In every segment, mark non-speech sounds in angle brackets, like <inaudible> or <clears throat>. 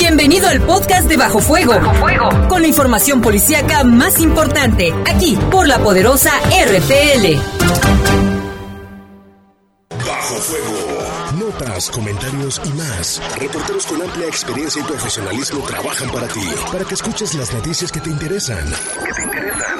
Bienvenido al podcast de Bajo Fuego. Bajo Fuego. Con la información policíaca más importante, aquí por la poderosa RPL. Bajo Fuego. Notas, comentarios y más. Reporteros con amplia experiencia y profesionalismo trabajan para ti, para que escuches las noticias que te interesan. Que te interesan.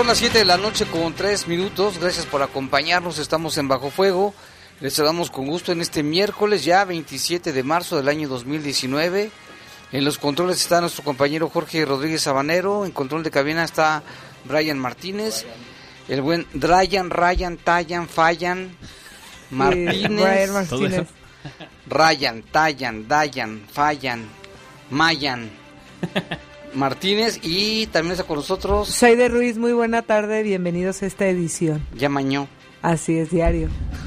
Son las 7 de la noche con 3 minutos. Gracias por acompañarnos. Estamos en Bajo Fuego. Les saludamos con gusto en este miércoles, ya 27 de marzo del año 2019. En los controles está nuestro compañero Jorge Rodríguez Sabanero. En control de cabina está Brian Martínez. El buen Ryan, Ryan, Tayan, Fallan, Martínez. Martínez. Ryan, Tayan, Dayan, Fallan, Mayan. <laughs> Martínez y también está con nosotros. Soy de Ruiz, muy buena tarde, bienvenidos a esta edición. Ya mañó. Así es, diario. <laughs>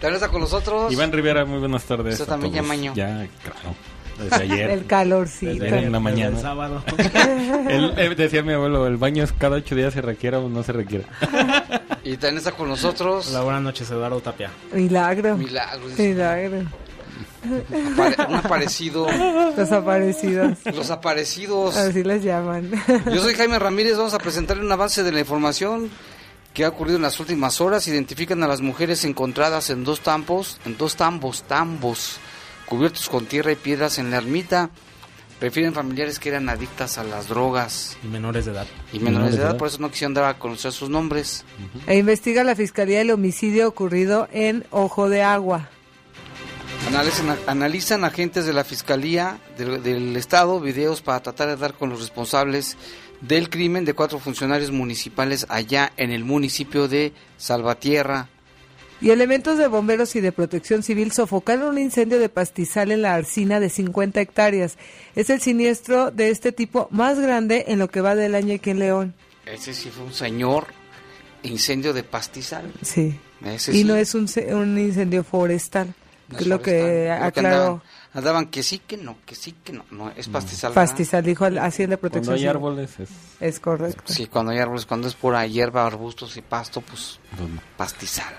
también está con nosotros. Iván Rivera, muy buenas tardes. Usted también ya mañó. Ya, claro. Desde ayer. <laughs> El calorcito. Desde ayer en la mañana. <laughs> El sábado. Él, eh, decía mi abuelo, el baño es cada ocho días se requiera o no se requiera. y también está con nosotros. Hola, buenas noches, Eduardo Tapia. Milagro. Milagro. Milagro. <laughs> Un aparecido. Los aparecidos. Los aparecidos. Así les llaman. Yo soy Jaime <laughs> Ramírez, vamos a presentarle un avance de la información que ha ocurrido en las últimas horas. Identifican a las mujeres encontradas en dos tambos, en dos tambos, tambos, cubiertos con tierra y piedras en la ermita. Refieren familiares que eran adictas a las drogas. Y menores de edad. Y menores de edad, por eso no quisieron dar a conocer sus nombres. E investiga la Fiscalía el homicidio ocurrido en Ojo de Agua. Analizan, analizan, agentes de la Fiscalía del, del, Estado videos para tratar de dar con los responsables del crimen de cuatro funcionarios municipales allá en el municipio de Salvatierra. Y elementos de bomberos y de protección civil sofocaron un incendio de pastizal en la Arcina de 50 hectáreas. Es el siniestro de este tipo más grande en lo que va del año aquí en León. Ese sí fue un señor incendio de pastizal. Sí. Ese y sí. no es un, un incendio forestal. No es lo que aclaró. Andaban, andaban, que sí, que no, que sí, que no. No, es pastizal. Pastizal, dijo Hacienda Protección Cuando hay árboles es... Es correcto. Sí, cuando hay árboles, cuando es pura hierba, arbustos y pasto, pues pastizal.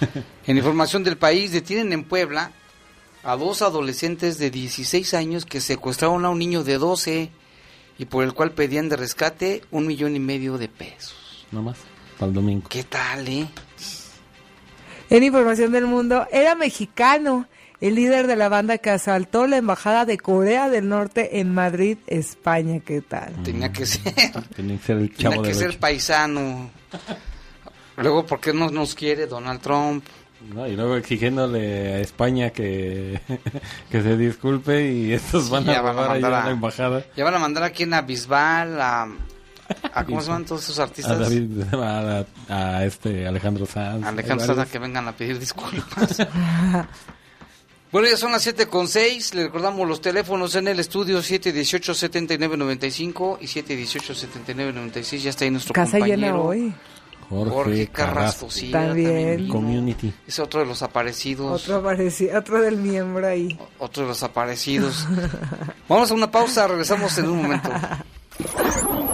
<laughs> en información del país, detienen en Puebla a dos adolescentes de 16 años que secuestraron a un niño de 12 y por el cual pedían de rescate un millón y medio de pesos. No más, para el domingo. ¿Qué tal, eh? En información del mundo, era mexicano, el líder de la banda que asaltó la embajada de Corea del Norte en Madrid, España. ¿Qué tal? Tenía que ser. <laughs> Tenía que ser el chavo Tenía que del ser paisano. Luego, ¿por qué no nos quiere Donald Trump? No, y luego exigiéndole a España que, <laughs> que se disculpe y estos van Sí, a ya van a robar allá mandar a la embajada. Ya van a mandar aquí en a Bisbal, a, a ¿cómo se llaman todos esos A, artistas? David, a, a este Alejandro Sanz. Alejandro Sada varios. que vengan a pedir disculpas. <laughs> bueno, ya son las 7 con 6. Le recordamos los teléfonos en el estudio 718-7995 y 718-7996. Ya está ahí nuestro Casa compañero llena hoy. Jorge, Jorge Carrasco. Sí, ya También. vino. Community. Es otro de los aparecidos. Otro, apareci- otro del miembro ahí. Otro de los aparecidos. Vamos a una pausa, regresamos en un momento. <laughs>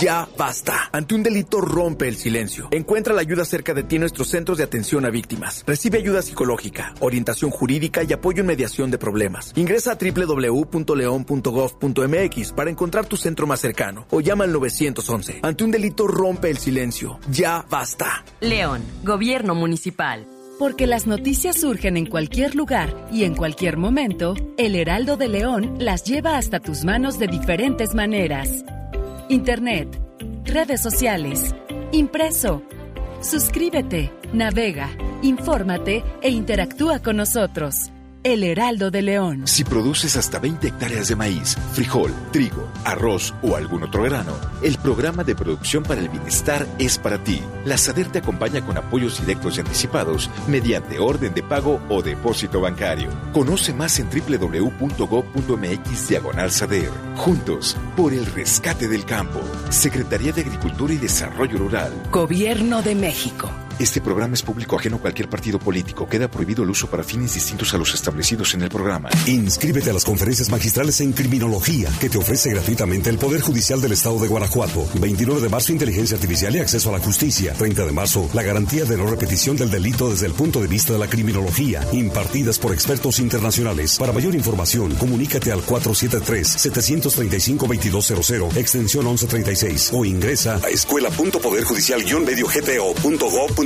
Ya basta. Ante un delito rompe el silencio. Encuentra la ayuda cerca de ti en nuestros centros de atención a víctimas. Recibe ayuda psicológica, orientación jurídica y apoyo en mediación de problemas. Ingresa a www.leon.gov.mx para encontrar tu centro más cercano o llama al 911. Ante un delito rompe el silencio. Ya basta. León, Gobierno Municipal. Porque las noticias surgen en cualquier lugar y en cualquier momento, el Heraldo de León las lleva hasta tus manos de diferentes maneras. Internet, redes sociales, impreso. Suscríbete, navega, infórmate e interactúa con nosotros. El Heraldo de León. Si produces hasta 20 hectáreas de maíz, frijol, trigo, arroz o algún otro grano, el programa de producción para el bienestar es para ti. La SADER te acompaña con apoyos directos y anticipados mediante orden de pago o depósito bancario. Conoce más en www.gov.mx diagonal SADER. Juntos, por el rescate del campo. Secretaría de Agricultura y Desarrollo Rural. Gobierno de México. Este programa es público ajeno a cualquier partido político. Queda prohibido el uso para fines distintos a los establecidos en el programa. Inscríbete a las conferencias magistrales en criminología que te ofrece gratuitamente el Poder Judicial del Estado de Guanajuato. 29 de marzo, inteligencia artificial y acceso a la justicia. 30 de marzo, la garantía de no repetición del delito desde el punto de vista de la criminología, impartidas por expertos internacionales. Para mayor información, comunícate al 473-735-2200, extensión 1136 o ingresa a escuela.poderjudicial-medio-gto.gov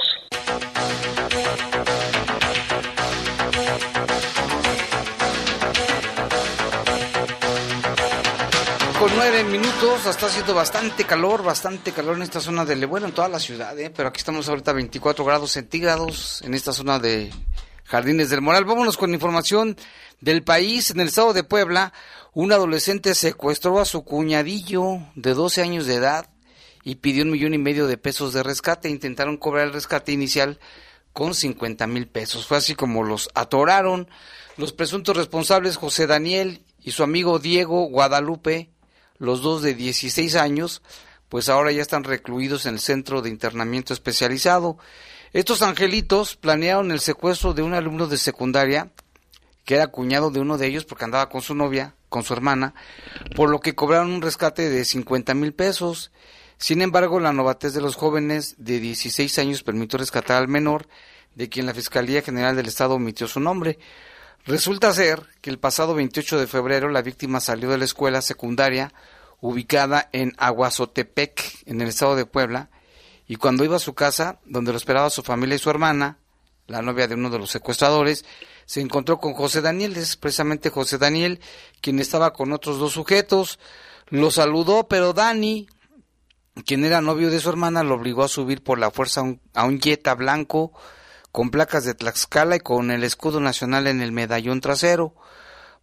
Con nueve minutos, está haciendo bastante calor, bastante calor en esta zona de, bueno, en toda la ciudad, ¿eh? pero aquí estamos ahorita a 24 grados centígrados en esta zona de Jardines del Moral. Vámonos con información del país. En el estado de Puebla, un adolescente secuestró a su cuñadillo de 12 años de edad y pidió un millón y medio de pesos de rescate. Intentaron cobrar el rescate inicial con 50 mil pesos. Fue así como los atoraron. Los presuntos responsables, José Daniel y su amigo Diego Guadalupe, los dos de 16 años, pues ahora ya están recluidos en el centro de internamiento especializado. Estos angelitos planearon el secuestro de un alumno de secundaria, que era cuñado de uno de ellos porque andaba con su novia, con su hermana, por lo que cobraron un rescate de 50 mil pesos. Sin embargo, la novatez de los jóvenes de 16 años permitió rescatar al menor, de quien la Fiscalía General del Estado omitió su nombre. Resulta ser que el pasado 28 de febrero la víctima salió de la escuela secundaria ubicada en Aguazotepec, en el estado de Puebla, y cuando iba a su casa, donde lo esperaba su familia y su hermana, la novia de uno de los secuestradores, se encontró con José Daniel, es precisamente José Daniel, quien estaba con otros dos sujetos, lo saludó, pero Dani, quien era novio de su hermana, lo obligó a subir por la fuerza a un, a un Jetta blanco, con placas de Tlaxcala y con el escudo nacional en el medallón trasero.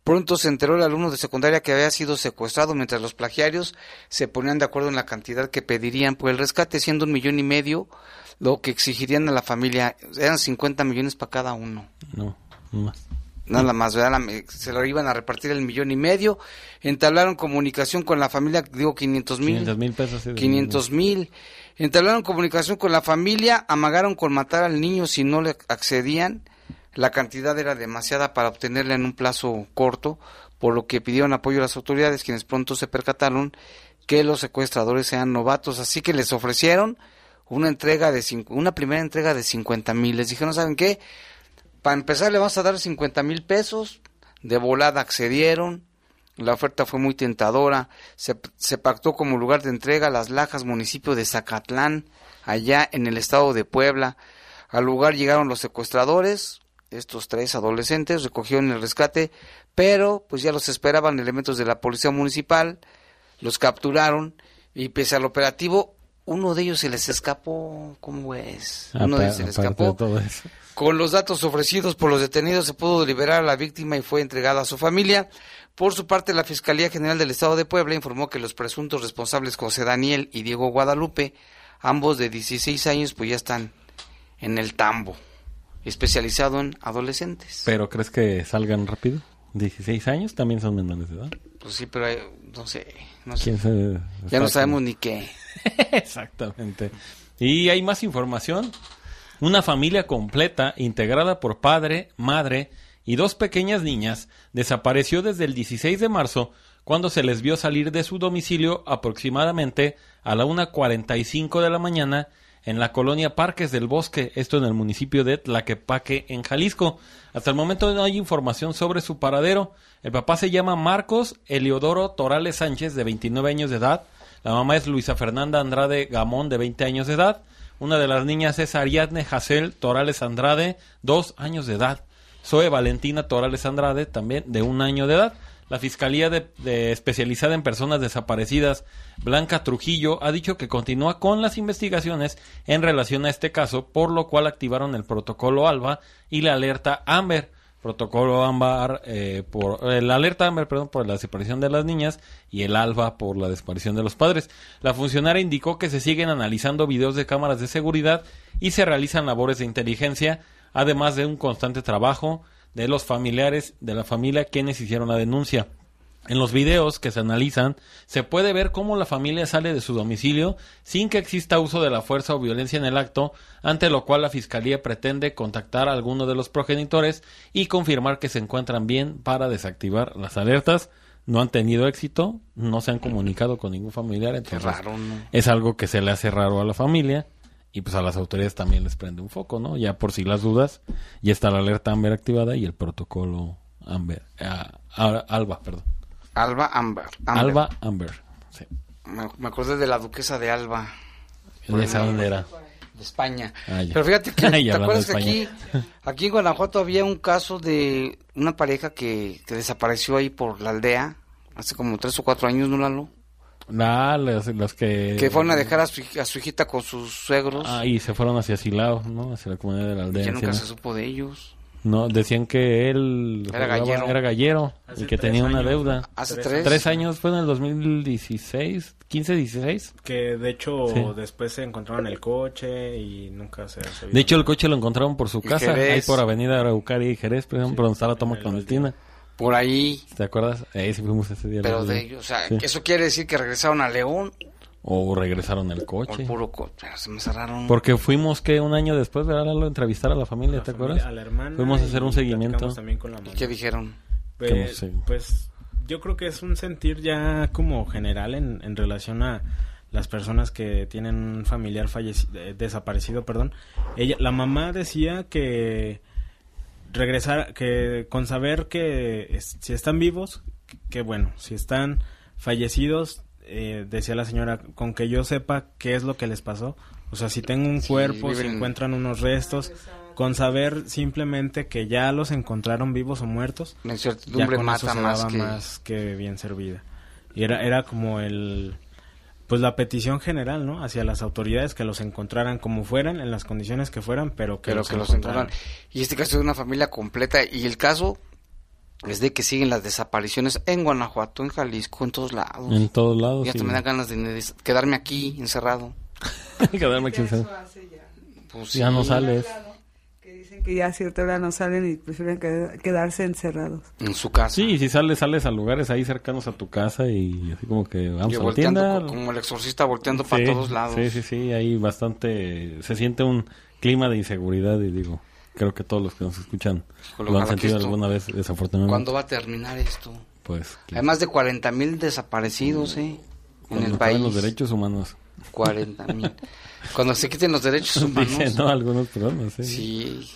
Pronto se enteró el alumno de secundaria que había sido secuestrado mientras los plagiarios se ponían de acuerdo en la cantidad que pedirían por el rescate, siendo un millón y medio lo que exigirían a la familia. Eran 50 millones para cada uno. No, no más. Nada más, ¿verdad? se lo iban a repartir el millón y medio. Entablaron comunicación con la familia, digo 500 mil. 500 mil pesos. Sí, 500 mil. Entablaron comunicación con la familia, amagaron con matar al niño si no le accedían la cantidad era demasiada para obtenerla en un plazo corto, por lo que pidieron apoyo a las autoridades, quienes pronto se percataron que los secuestradores sean novatos, así que les ofrecieron una entrega de una primera entrega de 50 mil. Les dijeron, ¿saben qué? Para empezar le vamos a dar 50 mil pesos, de volada accedieron, la oferta fue muy tentadora, se, se pactó como lugar de entrega Las Lajas, municipio de Zacatlán, allá en el estado de Puebla. Al lugar llegaron los secuestradores, estos tres adolescentes, recogieron el rescate, pero pues ya los esperaban elementos de la policía municipal, los capturaron y pese al operativo, uno de ellos se les escapó, ¿cómo es? Uno de ellos se les escapó. Con los datos ofrecidos por los detenidos se pudo liberar a la víctima y fue entregada a su familia. Por su parte, la Fiscalía General del Estado de Puebla informó que los presuntos responsables José Daniel y Diego Guadalupe, ambos de 16 años, pues ya están en el tambo especializado en adolescentes. ¿Pero crees que salgan rápido? 16 años también son menores de edad. Pues sí, pero hay- no sé, no sé. ¿Quién sabe? Ya no sabemos ni qué. <laughs> Exactamente. Y hay más información. Una familia completa, integrada por padre, madre y dos pequeñas niñas, desapareció desde el 16 de marzo, cuando se les vio salir de su domicilio aproximadamente a la 1.45 de la mañana en la colonia Parques del Bosque, esto en el municipio de Tlaquepaque, en Jalisco. Hasta el momento no hay información sobre su paradero. El papá se llama Marcos Eliodoro Torales Sánchez, de 29 años de edad. La mamá es Luisa Fernanda Andrade Gamón, de 20 años de edad. Una de las niñas es Ariadne Jacel Torales Andrade, dos años de edad. Zoe Valentina Torales Andrade, también de un año de edad. La Fiscalía de, especializada en personas desaparecidas, Blanca Trujillo, ha dicho que continúa con las investigaciones en relación a este caso, por lo cual activaron el protocolo ALBA y la alerta AMBER. Protocolo AMBER eh, por eh, la alerta AMBER, perdón, por la desaparición de las niñas y el ALBA por la desaparición de los padres. La funcionaria indicó que se siguen analizando videos de cámaras de seguridad y se realizan labores de inteligencia, además de un constante trabajo de los familiares de la familia quienes hicieron la denuncia. En los videos que se analizan, se puede ver cómo la familia sale de su domicilio sin que exista uso de la fuerza o violencia en el acto, ante lo cual la Fiscalía pretende contactar a alguno de los progenitores y confirmar que se encuentran bien para desactivar las alertas. No han tenido éxito, no se han comunicado con ningún familiar, entonces raro, ¿no? es algo que se le hace raro a la familia y pues a las autoridades también les prende un foco, ¿no? Ya por si las dudas, ya está la alerta Amber activada y el protocolo Amber, ah, Alba, perdón. Alba Amber. Amber. Alba Amber. Sí. Me, me acordé de la duquesa de Alba. ¿De esa dónde era? De España. Ah. Pero fíjate que, <laughs> ¿te acuerdas que aquí, aquí en Guanajuato había un caso de una pareja que, que desapareció ahí por la aldea hace como tres o cuatro años, ¿no, Lalo? Ah, los, los que... Que fueron a dejar a su, a su hijita con sus suegros. Ah, y se fueron hacia Silao, ¿no? Hacia la comunidad de la aldea. ya nunca se supo de ellos. No, decían que él Era gallero. era gallero Hace y que tres tenía una años, deuda. Hace Tres tres. Años fue en el 2016, 15, 16. Que de hecho Sí. después se encontraron el coche y nunca se De hecho, el coche lo encontraron por su casa, Jerez. ahí por Avenida Araucaria y Jerez, por ejemplo, por donde está la toma clandestina. Por ahí. ¿Te acuerdas? Ahí sí fuimos ese día. Pero de ellos, o sea, Sí. eso quiere decir que regresaron a León O regresaron el o coche. el puro co- pero se me cerraron. Porque fuimos, que Un año después, ¿verdad? Lalo? A entrevistar a la familia, La ¿te familia, acuerdas? a la hermana Fuimos a hacer un y seguimiento. también con la ¿Y mamá. qué dijeron? Pues, sé. pues, yo creo que es un sentir ya como general en, en relación a las personas que tienen un familiar falleci- eh, desaparecido, perdón. Ella, la mamá decía que regresar, que con saber que es- si están vivos, que bueno, si están fallecidos, eh, decía la señora, con que yo sepa qué es lo que les pasó. O sea, si tengo un Sí, cuerpo, si encuentran unos restos, con saber simplemente que ya los encontraron vivos o muertos, La ya incertidumbre con eso mata se más daba que... más que bien servida. Y era, era como el, pues la petición general, ¿no? Hacia las autoridades que los encontraran como fueran, en las condiciones que fueran, pero que pero los que los encontraran. Y este caso es de una familia completa. Y el caso es de que siguen las desapariciones en Guanajuato, en Jalisco, en todos lados. En todos lados. Y hasta me dan ganas de quedarme aquí encerrado. <laughs> Quedarme aquí encerrado. Pues Ya no sales. Que ya a cierta hora no salen y prefieren qued- quedarse encerrados. En su casa. Sí, y si sales, sales a lugares ahí cercanos a tu casa y así como que vamos Yo a la volteando tienda. co- como el exorcista volteando para Sí, todos lados. Sí, sí, sí, hay bastante, se siente un clima de inseguridad y digo, creo que todos los que nos escuchan Híjole, lo han sentido esto- alguna vez, desafortunadamente. ¿Cuándo va a terminar esto? Pues, Hay más de 40 mil desaparecidos, ¿eh? En cuando el acaben país. los derechos humanos. 40 mil. <laughs> Cuando se quiten los derechos humanos. Dicen, no, algunos programas, sí. Sí.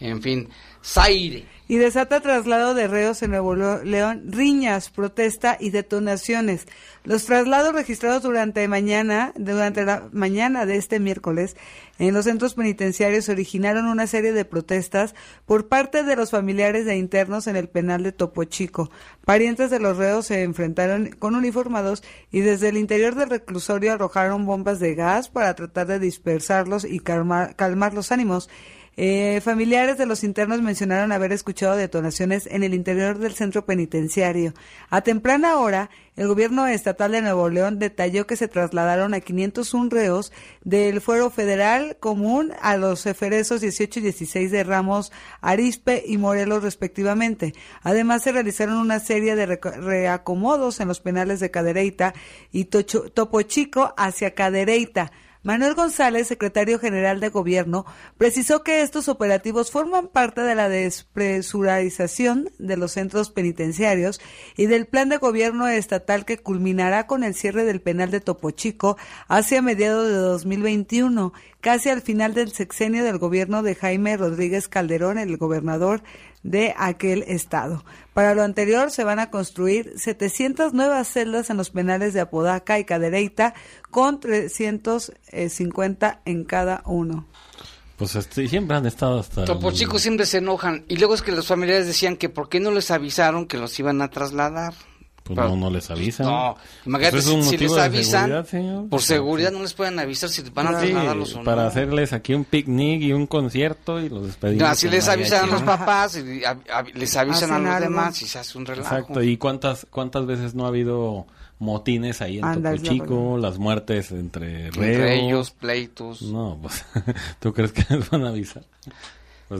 En fin. Zaire. Y desata traslado de reos en Nuevo León, riñas, protesta y detonaciones. Los traslados registrados durante mañana, durante la mañana de este miércoles en los centros penitenciarios originaron una serie de protestas por parte de los familiares de internos en el penal de Topo Chico. Parientes de los reos se enfrentaron con uniformados y desde el interior del reclusorio arrojaron bombas de gas para tratar de dispersarlos y calmar, calmar los ánimos. Eh, familiares de los internos mencionaron haber escuchado detonaciones en el interior del centro penitenciario. A temprana hora, el gobierno estatal de Nuevo León detalló que se trasladaron a 501 reos del fuero federal común a los eferesos 18 y 16 de Ramos, Arispe y Morelos respectivamente. Además, se realizaron una serie de reacomodos en los penales de Cadereyta y Topo Chico hacia Cadereyta. Manuel González, secretario general de Gobierno, precisó que estos operativos forman parte de la despresurización de los centros penitenciarios y del plan de gobierno estatal que culminará con el cierre del penal de Topo Chico hacia mediados de 2021, casi al final del sexenio del gobierno de Jaime Rodríguez Calderón, el gobernador de aquel estado. Para lo anterior se van a construir 700 nuevas celdas en los penales de Apodaca y Cadereyta con 350 en cada uno. Pues este, siempre han estado hasta... Topo chicos siempre se enojan y luego es que los familiares decían que por qué no les avisaron que los iban a trasladar. Pues no, no les avisan. No, imagínate pues si, les avisan, por seguridad no les pueden avisar si van a trasladarlos o no. Para hacerles aquí un picnic y un concierto y los despedimos. así les avisan a los papás, y les avisan a los demás y se hace un relajo. Exacto, y cuántas, cuántas veces no ha habido motines ahí en Topo Chico, las muertes entre reos. pleitos. No, pues, <laughs> ¿tú crees que les van a avisar?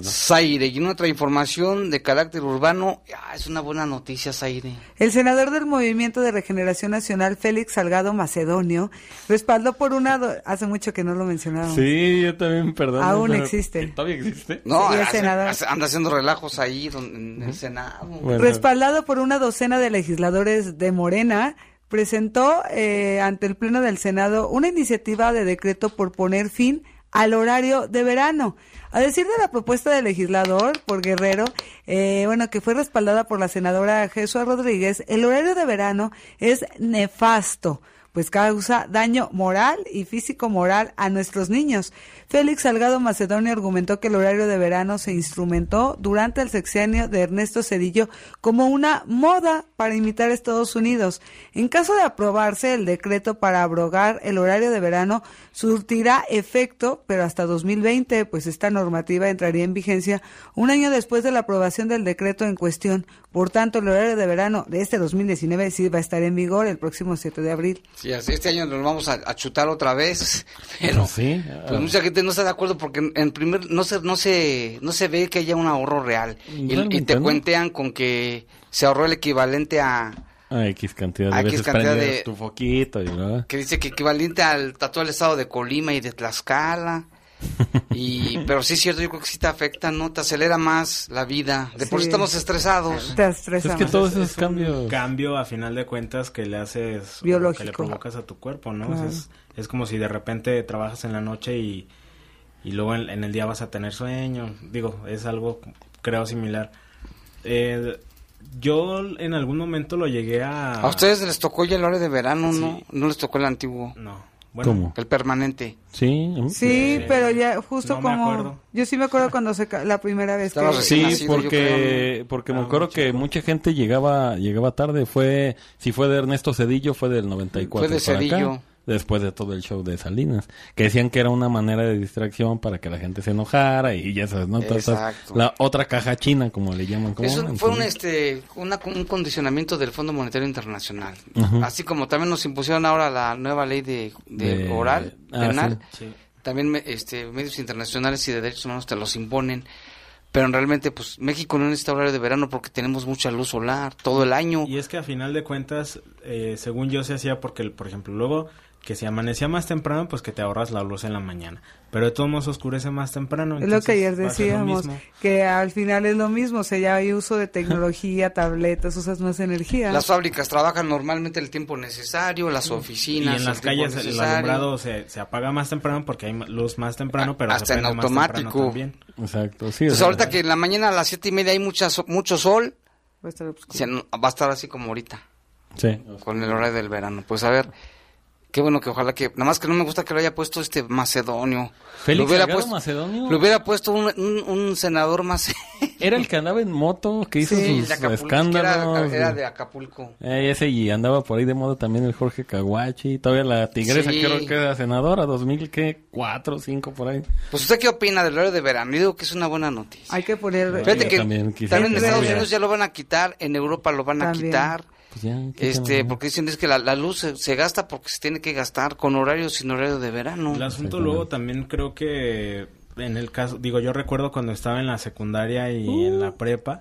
Pues Zaire, y otra información de carácter urbano, ah, es una buena noticia, Zaire. El senador del Movimiento de Regeneración Nacional, Félix Salgado Macedonio, respaldó por una... Hace mucho que no lo mencionaba. Sí, yo también, perdón. Aún existe. ¿Todavía existe? No, anda haciendo relajos ahí en el Senado. Respaldado por una docena de legisladores de Morena, presentó eh, ante el Pleno del Senado una iniciativa de decreto por poner fin al horario de verano. A decir de la propuesta del legislador por Guerrero, eh, bueno, que fue respaldada por la senadora Jesús Rodríguez, el horario de verano es nefasto pues causa daño moral y físico moral a nuestros niños. Félix Salgado Macedonio argumentó que el horario de verano se instrumentó durante el sexenio de Ernesto Cedillo como una moda para imitar a Estados Unidos. En caso de aprobarse el decreto para abrogar el horario de verano, surtirá efecto, pero hasta 2020, pues esta normativa entraría en vigencia un año después de la aprobación del decreto en cuestión. Por tanto, el horario de verano de este 2019 sí va a estar en vigor el próximo 7 de abril. Sí, así este año nos vamos a, chutar otra vez, <laughs> pero sí, pues mucha gente no está de acuerdo porque en primer no se no se no se ve que haya un ahorro real. Y, te cuentean con que se ahorró el equivalente a a X cantidad de veces cantidad de, tu foquito y, que dice que equivalente al tatuaje del estado de Colima y de Tlaxcala <laughs> y, pero sí es cierto, yo creo que sí te afecta, ¿no? Te acelera más la vida. De por sí estamos estresados. Te Es que todos esos es cambios. cambio a final de cuentas que le haces. Biológico. Que le provocas a tu cuerpo, ¿no? es, es, como si de repente trabajas en la noche y, y luego en, el día vas a tener sueño. Digo, es algo, creo, similar. Eh, yo en algún momento lo llegué a. A ustedes les tocó ya el hora de verano, ¿no? No les tocó el antiguo. No. Bueno, El permanente. Sí. Sí, pero ya justo como... Yo sí me acuerdo cuando se la primera vez que... Sí, porque, porque me acuerdo que mucha gente llegaba llegaba tarde. Fue Si fue de Ernesto Cedillo, fue del 94 Fue de Cedillo después de todo el show de Salinas, que decían que era una manera de distracción para que la gente se enojara y ya sabes, ¿no? la otra caja china, como le llaman. Eso fue un, este, un condicionamiento del Fondo Monetario Internacional, así como también nos impusieron ahora la nueva ley de, oral ah, penal, también este, medios internacionales y de derechos humanos te los imponen. Pero realmente pues México no necesita horario de verano porque tenemos mucha luz solar todo el año. Y es que a final de cuentas, eh, según yo se hacía porque, por ejemplo, luego que si amanecía más temprano, pues que te ahorras la luz en la mañana. Pero de todos modos oscurece más temprano. Es lo que ayer decíamos, que al final es lo mismo, o sea, ya hay uso de tecnología, <laughs> tabletas, usas más energía. Las fábricas trabajan normalmente el tiempo necesario, las oficinas. Y en las calles el alumbrado se, se, apaga más temprano porque hay luz más temprano, pero hasta en automático. También. Exacto, sí. Entonces, ahorita que en la mañana a las siete y media hay mucha, mucho sol, va a estar, va a estar así como ahorita. Sí. Con el horario del verano. Pues a ver Qué bueno que ojalá que, nada más que no me gusta que lo haya puesto este macedonio. Félix lo hubiera puesto, Macedonio. Lo hubiera puesto un, un- un senador más. <laughs> Era el que andaba en moto, que hizo Sí, sus Acapulco, escándalos. que Era, era de Acapulco. Eh, ese y andaba por ahí de moda también el Jorge Caguachi. Todavía la tigresa Sí. creo que era senadora, 2004, 5 por ahí. Pues usted qué opina del horario de verano? Yo digo que es una buena noticia. Hay que poner... Fíjate que también también, quisiera en Estados. Unidos ya lo van a quitar, en Europa lo van a También. quitar. Pues ya, Este, porque dicen es que la, la luz se, se gasta porque se tiene que gastar con horario sin horario de verano. El asunto luego también creo que en el caso, digo, yo recuerdo cuando estaba en la secundaria y en la prepa,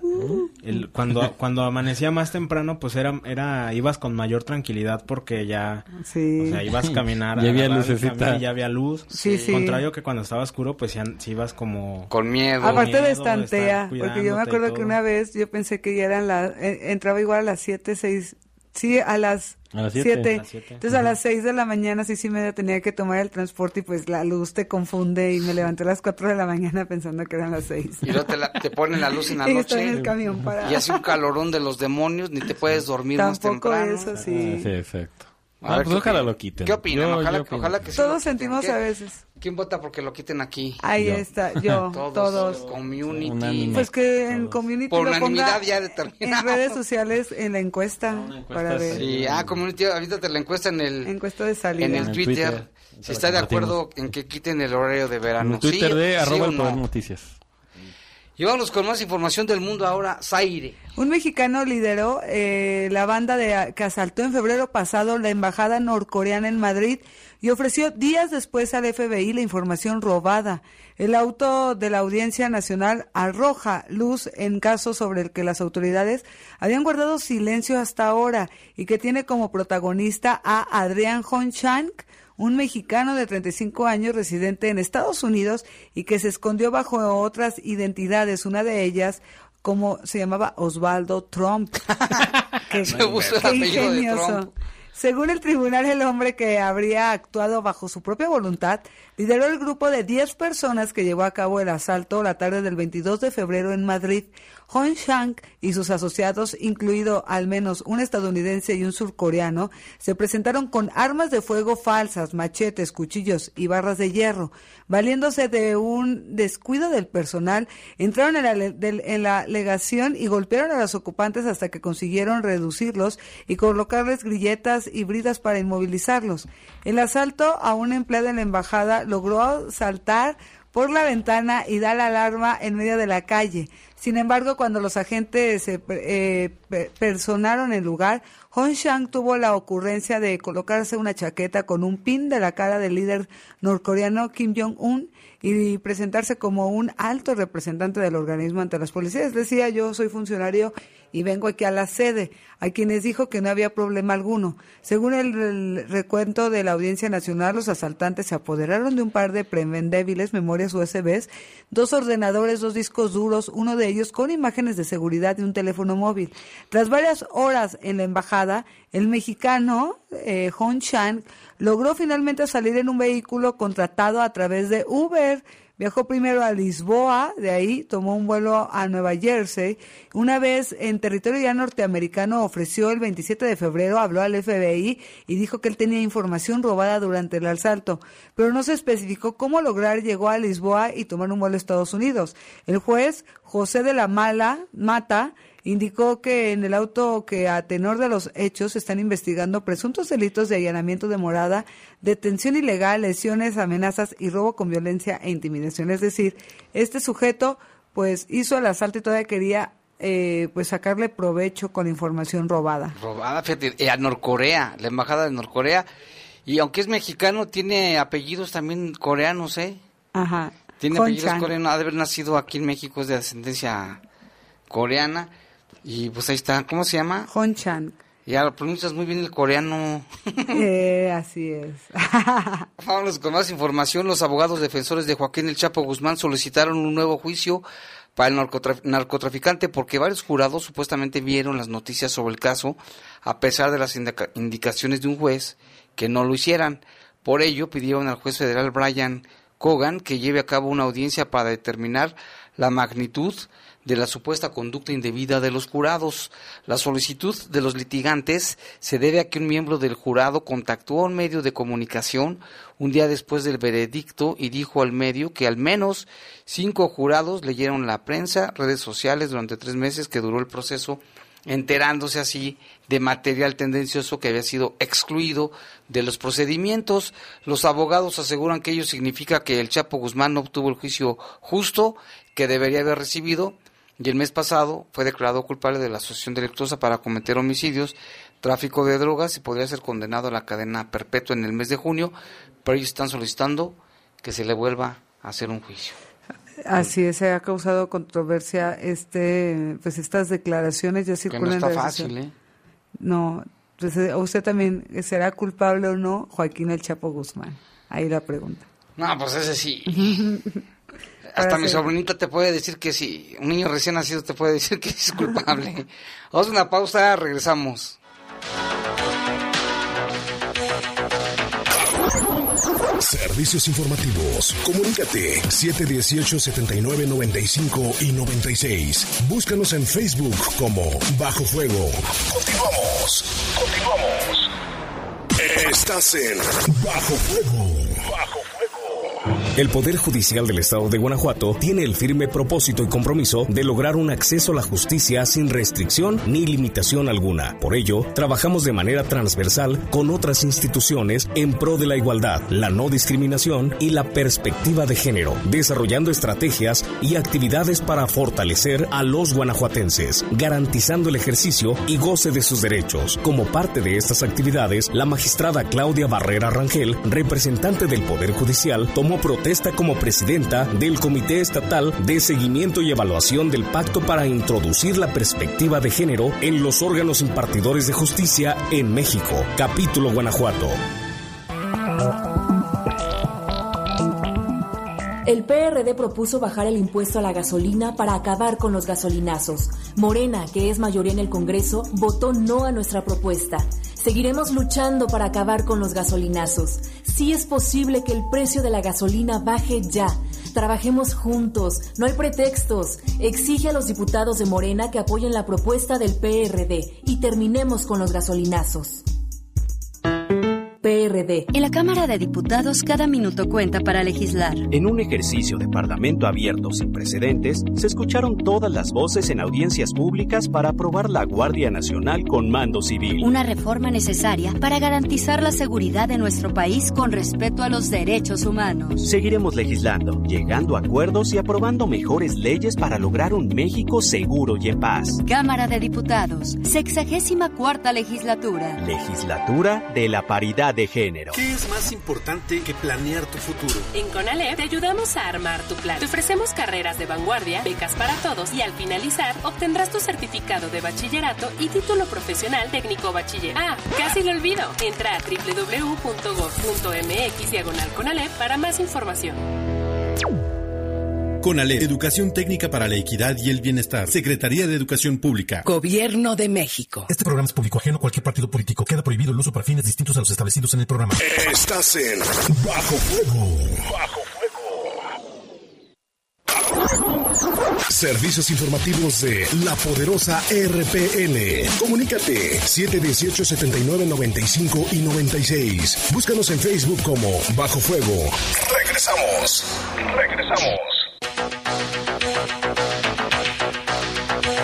el, cuando <laughs> cuando amanecía más temprano, pues era era ibas con mayor tranquilidad porque ya, Sí. o sea, ibas a caminar, <laughs> Ya había lucecita. ya había luz. Sí, sí. Contrario que cuando estaba oscuro, pues ya si ibas como Con miedo. Aparte miedo de estantea, porque yo me acuerdo que una vez yo pensé que ya eran las, eh, entraba igual a las 7, 6, sí, a las A las siete. 7. A las siete. Entonces a las 6 de la mañana, seis y media, tenía que tomar el transporte y pues la luz te confunde y me levanté a las 4 de la mañana <laughs> pensando que eran las 6. Y luego te, la- te ponen la luz en la <laughs> Y estoy en el noche camión para... y hace un calorón de los demonios, ni te puedes dormir más Tampoco temprano. eso, Ah, sí. sí, exacto. A Ah, ver, pues ¿qué ojalá lo quiten. ¿Qué opinan? Yo- ojalá, yo opino. ojalá que Todos sentimos ¿Qué- a veces. ¿Quién vota porque lo quiten aquí? Ahí Yo. está, yo, <laughs> todos. Community. Unánime. Pues que en community Por unanimidad ya en determinado. redes sociales en la encuesta, encuesta para ver. Sí, ah, community, ahorita te la encuesta en el, Encuesta de salida. en el En el Twitter. Twitter. Si está de acuerdo en que quiten el horario de En verano. el Twitter ¿Sí, de sí arroba el poder no? noticias. Vámonos con más información del mundo ahora. Zaire. Un mexicano lideró eh, la banda de, que asaltó en febrero pasado la embajada norcoreana en Madrid y ofreció días después al FBI la información robada. El auto de la Audiencia Nacional arroja luz en casos sobre el que las autoridades habían guardado silencio hasta ahora y que tiene como protagonista a Adrián Honchank, un mexicano de 35 años residente en Estados Unidos y que se escondió bajo otras identidades, una de ellas como se llamaba Osvaldo Trump. <laughs> Qué- Se puso el qué apellido de ingenioso. Trump. Según el tribunal, el hombre que habría actuado bajo su propia voluntad lideró el grupo de 10 personas que llevó a cabo el asalto la tarde del 22 de febrero en Madrid. Hong Shank y sus asociados, incluido al menos un estadounidense y un surcoreano, se presentaron con armas de fuego falsas, machetes, cuchillos y barras de hierro. Valiéndose de un descuido del personal, entraron en la, en la legación y golpearon a los ocupantes hasta que consiguieron reducirlos y colocarles grilletas y bridas para inmovilizarlos. El asalto a una empleada en la embajada logró saltar por la ventana y da la alarma en medio de la calle. Sin embargo, cuando los agentes eh, pe- personaron el lugar, Hong Shang tuvo la ocurrencia de colocarse una chaqueta con un pin de la cara del líder norcoreano Kim Jong-un y presentarse como un alto representante del organismo ante las policías. Decía, yo soy funcionario y vengo aquí a la sede, a quienes dijo que no había problema alguno. Según el, el recuento de la Audiencia Nacional, los asaltantes se apoderaron de un par de prevendébiles memorias USBs, dos ordenadores, dos discos duros, uno de ellos con imágenes de seguridad y un teléfono móvil. Tras varias horas en la embajada, el mexicano eh, Hong Chan logró finalmente salir en un vehículo contratado a través de Uber. Viajó primero a Lisboa, de ahí tomó un vuelo a Nueva Jersey. Una vez en territorio ya norteamericano ofreció el 27 de febrero, habló al FBI y dijo que él tenía información robada durante el asalto, pero no se especificó cómo lograr llegó a Lisboa y tomar un vuelo a Estados Unidos. El juez José de la Mala Mata indicó que en el auto que a tenor de los hechos están investigando presuntos delitos de allanamiento de morada, detención ilegal, lesiones, amenazas y robo con violencia e intimidación. Es decir, este sujeto pues hizo el asalto y todavía quería eh, pues sacarle provecho con información robada. Robada, fíjate, eh, a Norcorea, la embajada de Norcorea. Y aunque es mexicano, tiene apellidos también coreanos, ¿eh? Ajá. Tiene apellidos Chan. coreanos, ha de haber nacido aquí en México, es de ascendencia coreana. Y pues ahí está, ¿cómo se llama? Hong Chan. Ya lo pronuncias muy bien el coreano. <laughs> Eh, así es. <laughs> Vámonos con más información. Los abogados defensores de Joaquín El Chapo Guzmán solicitaron un nuevo juicio para el narcotraf- narcotraficante porque varios jurados supuestamente vieron las noticias sobre el caso a pesar de las indica- indicaciones de un juez que no lo hicieran. Por ello pidieron al juez federal Brian Cogan que lleve a cabo una audiencia para determinar la magnitud de la supuesta conducta indebida de los jurados. La solicitud de los litigantes se debe a que un miembro del jurado contactó a un medio de comunicación un día después del veredicto y dijo al medio que al menos cinco jurados leyeron la prensa, redes sociales durante tres meses que duró el proceso, enterándose así de material tendencioso que había sido excluido de los procedimientos. Los abogados aseguran que ello significa que el Chapo Guzmán no obtuvo el juicio justo que debería haber recibido y el mes pasado fue declarado culpable de la asociación delictuosa para cometer homicidios, tráfico de drogas y podría ser condenado a la cadena perpetua en el mes de junio, pero ellos están solicitando que se le vuelva a hacer un juicio. Así es, se ha causado controversia este pues estas declaraciones ya circulan que no está fácil, ¿eh? No, pues, eh, usted también será culpable o no Joaquín el Chapo Guzmán. Ahí la pregunta. No, pues ese sí. <laughs> Hasta mi sobrinita te puede decir que sí. Un niño recién nacido te puede decir que es culpable. Vamos a una pausa, regresamos. Servicios informativos. Comunícate 718-7995 y 96. Búscanos en Facebook como Bajo Fuego. Continuamos. Continuamos. Estás en Bajo Fuego. Bajo el Poder Judicial del Estado de Guanajuato tiene el firme propósito y compromiso de lograr un acceso a la justicia sin restricción ni limitación alguna. Por ello, trabajamos de manera transversal con otras instituciones en pro de la igualdad, la no discriminación y la perspectiva de género, desarrollando estrategias y actividades para fortalecer a los guanajuatenses, garantizando el ejercicio y goce de sus derechos. Como parte de estas actividades, la magistrada Claudia Barrera Rangel, representante del Poder Judicial, tomó protesta como presidenta del Comité Estatal de Seguimiento y Evaluación del Pacto para introducir la perspectiva de género en los órganos impartidores de justicia en México, capítulo Guanajuato. El PRD propuso bajar el impuesto a la gasolina para acabar con los gasolinazos. Morena, que es mayoría en el Congreso, votó no a nuestra propuesta. Seguiremos luchando para acabar con los gasolinazos. Sí es posible que el precio de la gasolina baje ya. Trabajemos juntos, no hay pretextos. Exige a los diputados de Morena que apoyen la propuesta del PRD y terminemos con los gasolinazos. PRD. En la Cámara de Diputados cada minuto cuenta para legislar. En un ejercicio de Parlamento abierto sin precedentes, se escucharon todas las voces en audiencias públicas para aprobar la Guardia Nacional con mando civil. Una reforma necesaria para garantizar la seguridad de nuestro país con respeto a los derechos humanos. Seguiremos legislando, llegando a acuerdos y aprobando mejores leyes para lograr un México seguro y en paz. Cámara de Diputados, sexagésima cuarta legislatura. Legislatura de la paridad de género. ¿Qué es más importante que planear tu futuro? En CONALEP te ayudamos a armar tu plan. Te ofrecemos carreras de vanguardia, becas para todos y al finalizar obtendrás tu certificado de bachillerato y título profesional técnico bachiller. Ah, casi lo olvido. Entra a www.gov.mx diagonal CONALEP para más información. CONALEP, Educación Técnica para la Equidad y el Bienestar. Secretaría de Educación Pública. Gobierno de México. Este programa es público ajeno a cualquier partido político. Queda prohibido el uso para fines distintos a los establecidos en el programa. Estás en Bajo Fuego. Bajo Fuego. Servicios informativos de la poderosa RPN. Comunícate 718 79 95 y 96. Búscanos en Facebook como Bajo Fuego. Regresamos. Regresamos.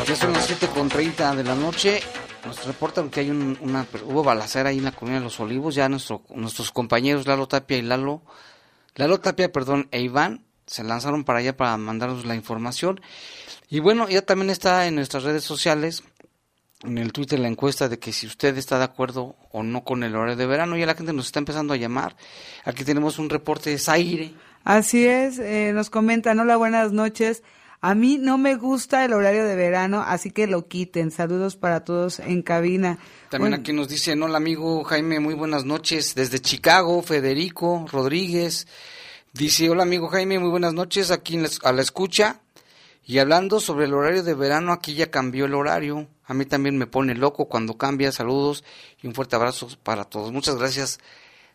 Ya son las 7.30 de la noche. Nos reportan que hay un, una, hubo balacera ahí en la colonia de los Olivos. Ya nuestro, nuestros compañeros Lalo Tapia y Lalo, Lalo Tapia, perdón, e Iván se lanzaron para allá para mandarnos la información. Y bueno, ya también está en nuestras redes sociales, en el Twitter, la encuesta de que si usted está de acuerdo o no con el horario de verano. Ya la gente nos está empezando a llamar. Aquí tenemos un reporte de Zaire. Así es, eh, nos comentan, hola, buenas noches. A mí no me gusta el horario de verano, así que lo quiten. Saludos para todos en cabina. También aquí nos dice, hola amigo Jaime, muy buenas noches. Desde Chicago, Federico Rodríguez. Dice, hola amigo Jaime, muy buenas noches. Aquí a la escucha. Y hablando sobre el horario de verano, aquí ya cambió el horario. A mí también me pone loco cuando cambia. Saludos y un fuerte abrazo para todos. Muchas gracias.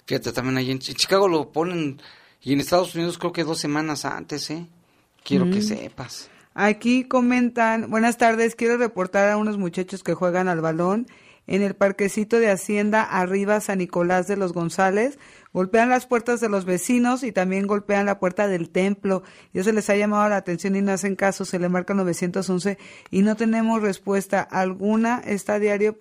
Fíjate, también ahí en Chicago lo ponen y en Estados Unidos creo que dos semanas antes, ¿eh? Quiero que Mm. sepas. Aquí comentan, buenas tardes, quiero reportar a unos muchachos que juegan al balón en el parquecito de Hacienda arriba San Nicolás de los González, golpean las puertas de los vecinos y también golpean la puerta del templo. Ya se les ha llamado la atención y no hacen caso, se le marca 911 y no tenemos respuesta alguna, está diario,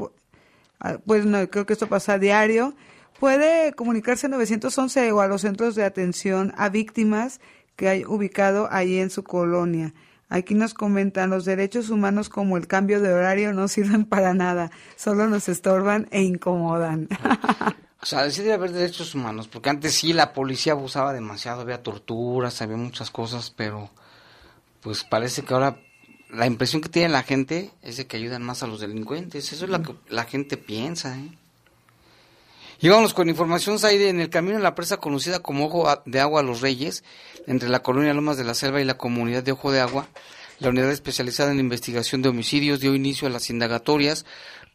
ah, pues no, creo que esto pasa a diario. Puede comunicarse 911 o a los centros de atención a víctimas que hay ubicado ahí en su colonia. Aquí nos comentan, los derechos humanos como el cambio de horario no sirven para nada, solo nos estorban e incomodan. <laughs> O sea, sí debe haber derechos humanos, porque antes sí la policía abusaba demasiado, había torturas, había muchas cosas, pero pues parece que ahora la impresión que tiene la gente es de que ayudan más a los delincuentes. Eso es lo que la gente piensa, ¿eh? Y con información, Saide, en el camino en la presa conocida como Ojo a- de Agua Los Reyes, entre la colonia Lomas de la Selva y la comunidad de Ojo de Agua, la unidad especializada en investigación de homicidios dio inicio a las indagatorias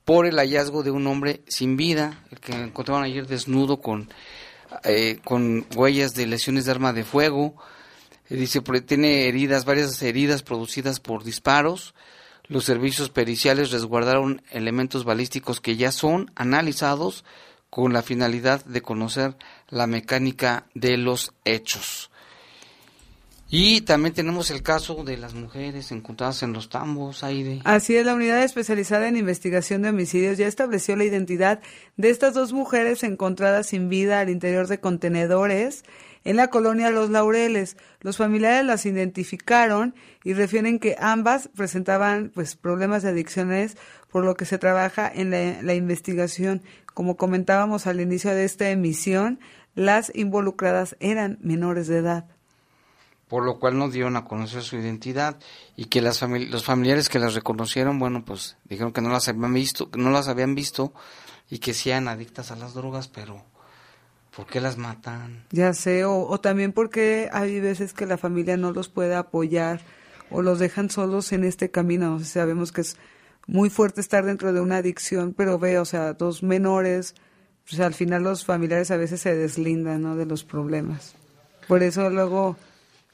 por el hallazgo de un hombre sin vida, el que encontraron ayer desnudo con, eh, con huellas de lesiones de arma de fuego. Eh, dice, tiene heridas, varias heridas producidas por disparos. Los servicios periciales resguardaron elementos balísticos que ya son analizados con la finalidad de conocer la mecánica de los hechos. Y también tenemos el caso de las mujeres encontradas en los tambos, Aide. Así es, la unidad especializada en investigación de homicidios ya estableció la identidad de estas dos mujeres encontradas sin vida al interior de contenedores en la colonia Los Laureles. Los familiares las identificaron y refieren que ambas presentaban pues problemas de adicciones, por lo que se trabaja en la, la investigación. Como comentábamos al inicio de esta emisión, las involucradas eran menores de edad. por lo cual no dieron a conocer su identidad y que las famili- los familiares que las reconocieron, bueno, pues dijeron que no las habían visto, que no las habían visto y que sean adictas a las drogas, pero ¿por qué las matan? Ya sé, o, o también porque hay veces que la familia no los puede apoyar o los dejan solos en este camino. O sea, sabemos que es muy fuerte estar dentro de una adicción, pero ve, o sea, dos menores, sea, al final los familiares a veces se deslindan, ¿no? De los problemas. Por eso luego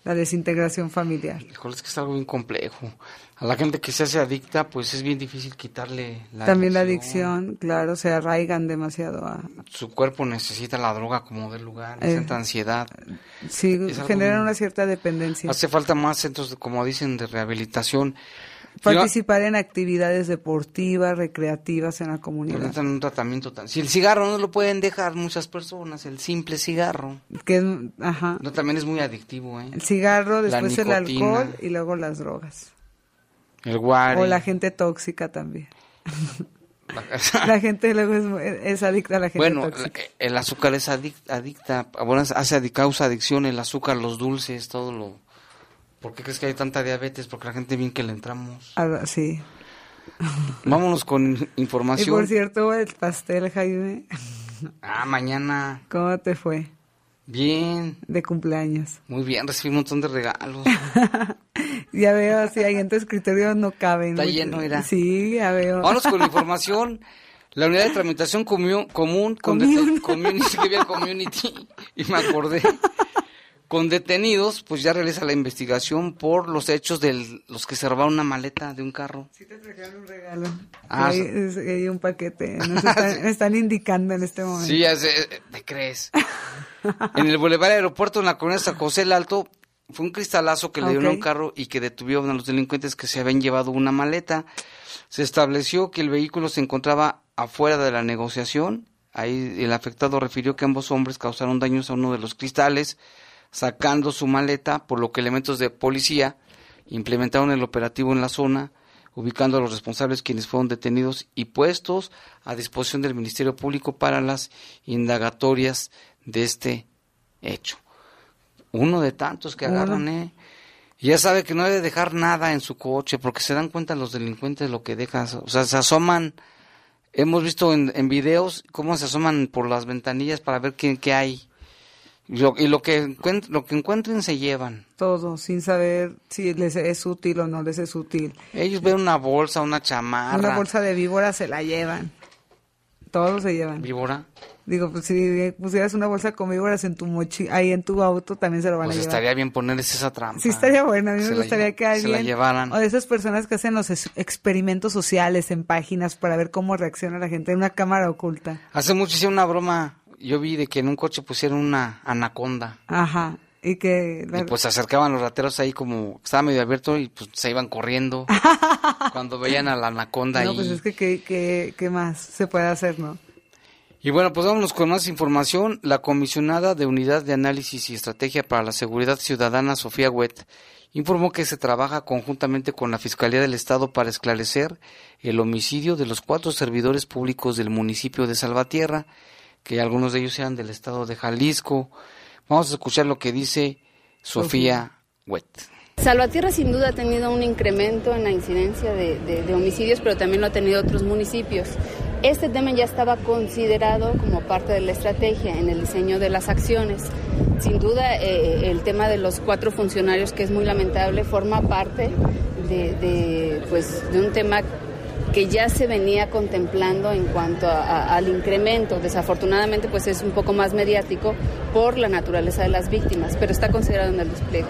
la desintegración familiar. Híjole, es que es algo bien complejo. A la gente que se hace adicta, pues es bien difícil quitarle la También la adicción. adicción, claro, se arraigan demasiado a... Su cuerpo necesita la droga como del lugar, Eh, necesita ansiedad. Sí, algo generan una cierta dependencia. Hace falta más centros, como dicen, de rehabilitación. Participar en actividades deportivas, recreativas en la comunidad. necesitan un tratamiento tan... Si el cigarro no lo pueden dejar muchas personas, el simple cigarro. Que es, ajá. No, también es muy adictivo, ¿eh? El cigarro, después el alcohol y luego las drogas. El guare. O la gente tóxica también. <laughs> la gente luego es, es adicta a la gente Bueno, tóxica. el azúcar es adic- adicta, bueno, hace adic- causa adicción el azúcar, los dulces, todo lo... ¿Por qué crees que hay tanta diabetes? Porque la gente bien que le entramos. Ah, sí. Vámonos con Y por información. cierto, el pastel, Jaime, Ah, mañana. ¿cómo te fue Bien, de cumpleaños? muy bien, recibí un montón de regalos. <laughs> Ya veo, así ahí en tu escritorio no caben. Está mucho. lleno, mira. Sí, ya veo. Vámonos con la <laughs> información. La unidad de tramitación comu- común con community, <laughs> community y me acordé. Con detenidos, pues ya realiza la investigación por los hechos de los que se robaron una maleta de un carro. Sí te trajeron un regalo. Ah, hay, un paquete. <laughs> Nos están, me están indicando en este momento. Sí, ya sé, ¿te crees? En el Boulevard Aeropuerto, en la colonia San José el Alto, fue un cristalazo que le dieron a un carro y que detuvieron a los delincuentes que se habían llevado una maleta. Se estableció que el vehículo se encontraba afuera de la negociación. Ahí el afectado refirió que ambos hombres causaron daños a uno de los cristales, sacando su maleta, por lo que elementos de policía implementaron el operativo en la zona, ubicando a los responsables quienes fueron detenidos y puestos a disposición del Ministerio Público para las indagatorias de este hecho. Uno de tantos que agarran, ¿eh? Ya sabe que no debe dejar nada en su coche porque se dan cuenta los delincuentes lo que dejan. O sea, se asoman. Hemos visto en, en videos cómo se asoman por las ventanillas para ver qué, qué hay. Y lo, y lo que encuent- lo que encuentren se llevan. Todo, sin saber si les es útil o no les es útil. Ellos ven una bolsa, una chamarra. Una bolsa de víbora se la llevan. Todos se llevan. Víbora. Digo, pues si pusieras una bolsa con víboras en tu mochi, ahí en tu auto, también se lo van pues a llevar. estaría bien ponerles esa trampa. Sí, estaría bueno. A mí Se me gustaría que se alguien... la llevaran. O de esas personas que hacen los experimentos sociales en páginas para ver cómo reacciona la gente en una cámara oculta. Hace mucho hicieron una broma, yo vi de que en un coche pusieron una anaconda. Ajá. Y que... Y pues se acercaban los rateros ahí como estaba medio abierto y pues se iban corriendo <laughs> cuando veían a la anaconda no, ahí. pues es que ¿qué, qué, qué más se puede hacer, no? Y bueno, pues vámonos con más información. La comisionada de Unidad de Análisis y Estrategia para la Seguridad Ciudadana, Sofía Wet, informó que se trabaja conjuntamente con la Fiscalía del Estado para esclarecer el homicidio de los cuatro servidores públicos del municipio de Salvatierra, que algunos de ellos eran del estado de Jalisco. Vamos a escuchar lo que dice Sofía Wet. Salvatierra sin duda ha tenido un incremento en la incidencia de, de- de homicidios, pero también lo ha tenido otros municipios. Este tema ya estaba considerado como parte de la estrategia en el diseño de las acciones. Sin duda, eh, el tema de los cuatro funcionarios, que es muy lamentable, forma parte de, de, pues, de un tema que ya se venía contemplando en cuanto a- al incremento. Desafortunadamente, pues es un poco más mediático por la naturaleza de las víctimas, pero está considerado en el despliegue.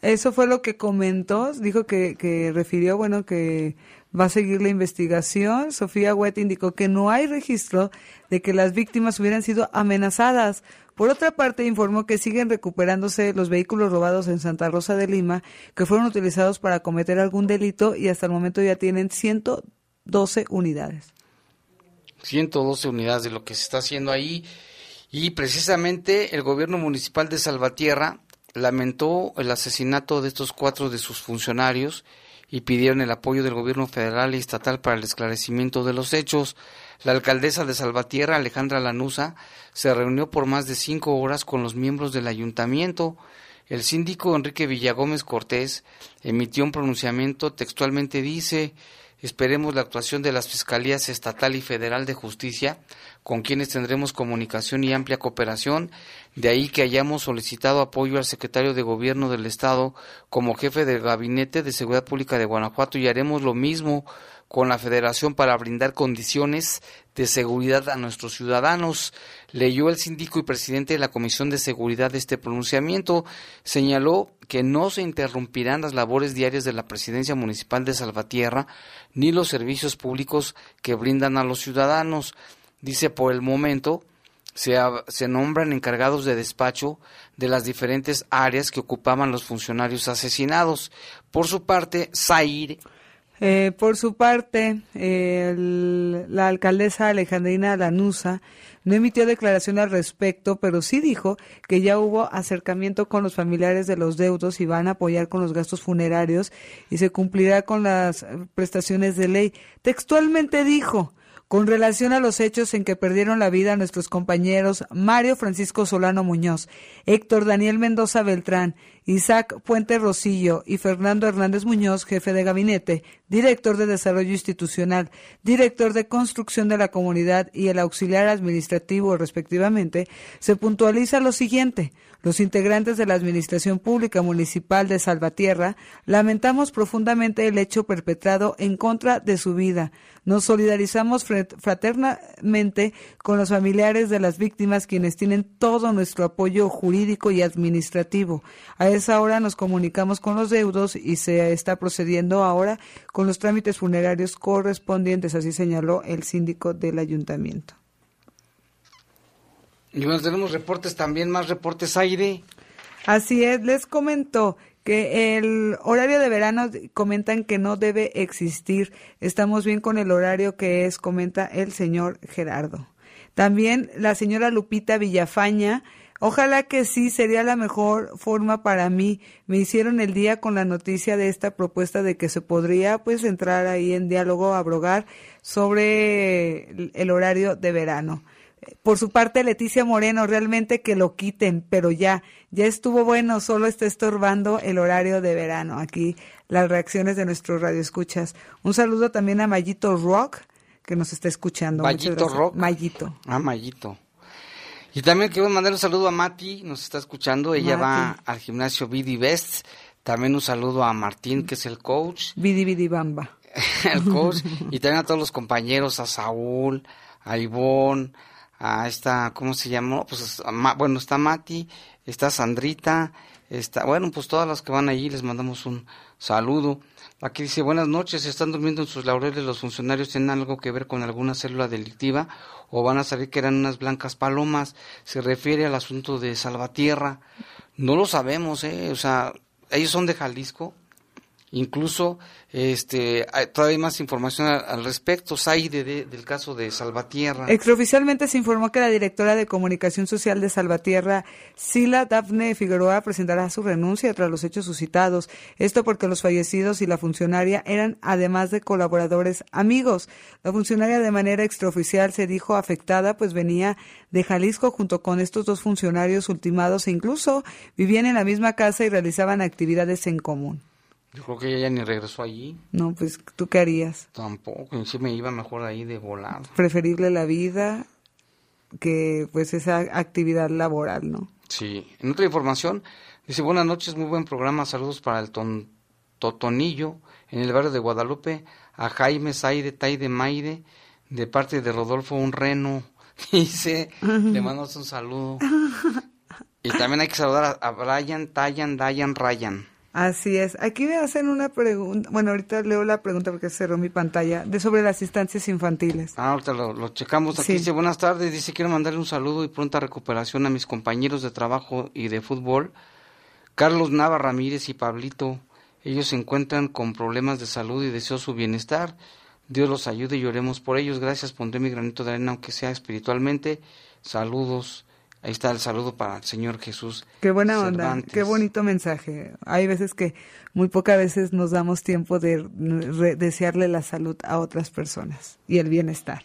Eso fue lo que comentó, dijo que, que refirió, bueno, que va a seguir la investigación. Sofía Huet indicó que no hay registro de que las víctimas hubieran sido amenazadas. Por otra parte, informó que siguen recuperándose los vehículos robados en Santa Rosa de Lima que fueron utilizados para cometer algún delito y hasta el momento ya tienen 112 unidades. 112 unidades de lo que se está haciendo ahí. Y precisamente el gobierno municipal de Salvatierra lamentó el asesinato de estos cuatro de sus funcionarios y pidieron el apoyo del gobierno federal y estatal para el esclarecimiento de los hechos. La alcaldesa de Salvatierra, Alejandra Lanusa, se reunió por más de cinco horas con los miembros del ayuntamiento. El síndico Enrique Villagómez Cortés emitió un pronunciamiento, textualmente dice, esperemos la actuación de las Fiscalías Estatal y Federal de Justicia, con quienes tendremos comunicación y amplia cooperación, de ahí que hayamos solicitado apoyo al secretario de Gobierno del Estado como jefe del Gabinete de Seguridad Pública de Guanajuato y haremos lo mismo con la Federación para brindar condiciones de seguridad a nuestros ciudadanos. Leyó el síndico y presidente de la Comisión de Seguridad este pronunciamiento. Señaló que no se interrumpirán las labores diarias de la Presidencia Municipal de Salvatierra ni los servicios públicos que brindan a los ciudadanos. Dice, por el momento, se, se nombran encargados de despacho de las diferentes áreas que ocupaban los funcionarios asesinados. Por su parte, Zaire Eh, por su parte, eh, la alcaldesa Alejandrina Lanusa no emitió declaración al respecto, pero sí dijo que ya hubo acercamiento con los familiares de los deudos y van a apoyar con los gastos funerarios y se cumplirá con las prestaciones de ley. Textualmente dijo, con relación a los hechos en que perdieron la vida nuestros compañeros Mario Francisco Solano Muñoz, Héctor Daniel Mendoza Beltrán, Isaac Puente Rosillo y Fernando Hernández Muñoz, jefe de gabinete, director de Desarrollo Institucional, director de Construcción de la Comunidad y el auxiliar administrativo respectivamente, se puntualiza lo siguiente. Los integrantes de la Administración Pública Municipal de Salvatierra lamentamos profundamente el hecho perpetrado en contra de su vida. Nos solidarizamos fraternamente con los familiares de las víctimas quienes tienen todo nuestro apoyo jurídico y administrativo. A esa hora nos comunicamos con los deudos y se está procediendo ahora con los trámites funerarios correspondientes, así señaló el síndico del ayuntamiento. Y bueno, tenemos reportes también, más reportes aire. Así es, les comento que el horario de verano comentan que no debe existir. Estamos bien con el horario que es, comenta el señor Gerardo. También la señora Lupita Villafaña, ojalá que sí, sería la mejor forma para mí. Me hicieron el día con la noticia de esta propuesta de que se podría pues entrar ahí en diálogo, abrogar sobre el- el horario de verano. Por su parte, Leticia Moreno, realmente que lo quiten, pero ya, ya estuvo bueno, solo está estorbando el horario de verano. Aquí las reacciones de nuestros radioescuchas. Un saludo también a Mayito Rock, que nos está escuchando. Mayito. Rock. Mayito. Ah, Mayito. Y también quiero mandar un saludo a Mati, nos está escuchando. Ella va al gimnasio BD Best. También un saludo a Martín, que es el coach. Vidi Vidi Bamba. <laughs> el coach. y también a todos los compañeros, a Saúl, a Ivonne, a esta, ¿cómo se llamó? Pues, bueno, está Mati, está Sandrita, está, bueno, pues todas las que van allí les mandamos un saludo. Aquí dice, buenas noches, ¿están durmiendo en sus laureles los funcionarios? ¿Tienen algo que ver con alguna célula delictiva? ¿O van a saber que eran unas blancas palomas? Se refiere al asunto de Salvatierra. No lo sabemos, ¿eh? O sea, ellos son de Jalisco, Incluso este, todavía hay más información al, respecto, Saide del caso de Salvatierra. Extraoficialmente se informó que la directora de comunicación social de Salvatierra, Sila Dafne Figueroa, presentará su renuncia tras los hechos suscitados. Esto porque los fallecidos y la funcionaria eran, además de colaboradores, amigos. La funcionaria de manera extraoficial se dijo afectada, pues venía de Jalisco junto con estos dos funcionarios ultimados e incluso vivían en la misma casa y realizaban actividades en común. Yo creo que ella ya ni regresó allí. No, pues, ¿tú qué harías? Tampoco, sí me iba mejor ahí de volado. Preferible la vida que, pues, esa actividad laboral, ¿no? Sí. En otra información, dice, buenas noches, muy buen programa, saludos para el ton, Totonillo, en el barrio de Guadalupe, a Jaime Saide Taide Maide, de parte de Rodolfo Un Reno, <laughs> dice, le mandamos un saludo. y también hay que saludar a, a Brian, Tayan, Dayan, Ryan. Así es. Aquí me hacen una pregunta. Bueno, ahorita leo la pregunta porque cerró mi pantalla. De sobre las instancias infantiles. Ah, ahorita lo, checamos. Aquí dice: Buenas tardes. Dice: Quiero mandarle un saludo y pronta recuperación a mis compañeros de trabajo y de fútbol. Carlos Nava Ramírez y Pablito. Ellos se encuentran con problemas de salud y deseo su bienestar. Dios los ayude y oremos por ellos. Gracias. Pondré mi granito de arena, aunque sea espiritualmente. Saludos. Ahí está el saludo para el Señor Jesús. Qué buena onda, qué bonito mensaje. Hay veces que muy pocas veces nos damos tiempo de desearle la salud a otras personas y el bienestar.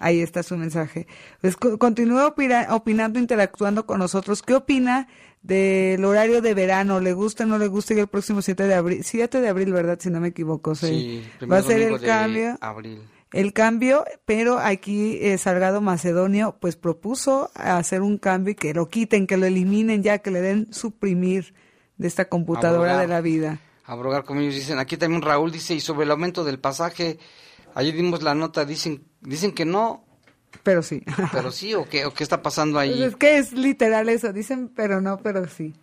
Ahí está su mensaje. Pues continúa opinando, interactuando con nosotros. ¿Qué opina del horario de verano? ¿Le gusta o no le gusta? Y el próximo 7 de abril, 7 de abril, ¿verdad? Si no me equivoco. Sí, va a ser el cambio. Abril el cambio, pero aquí eh, Salgado Macedonio pues propuso hacer un cambio y que lo quiten, que lo eliminen ya, que le den suprimir de esta computadora de la vida. Abrogar, como ellos dicen. Aquí también Raúl dice, y sobre el aumento del pasaje, ayer dimos la nota, dicen, dicen que no. Pero sí. Pero sí, o qué, o qué está pasando ahí. Pues es que es literal eso, dicen pero no, pero sí.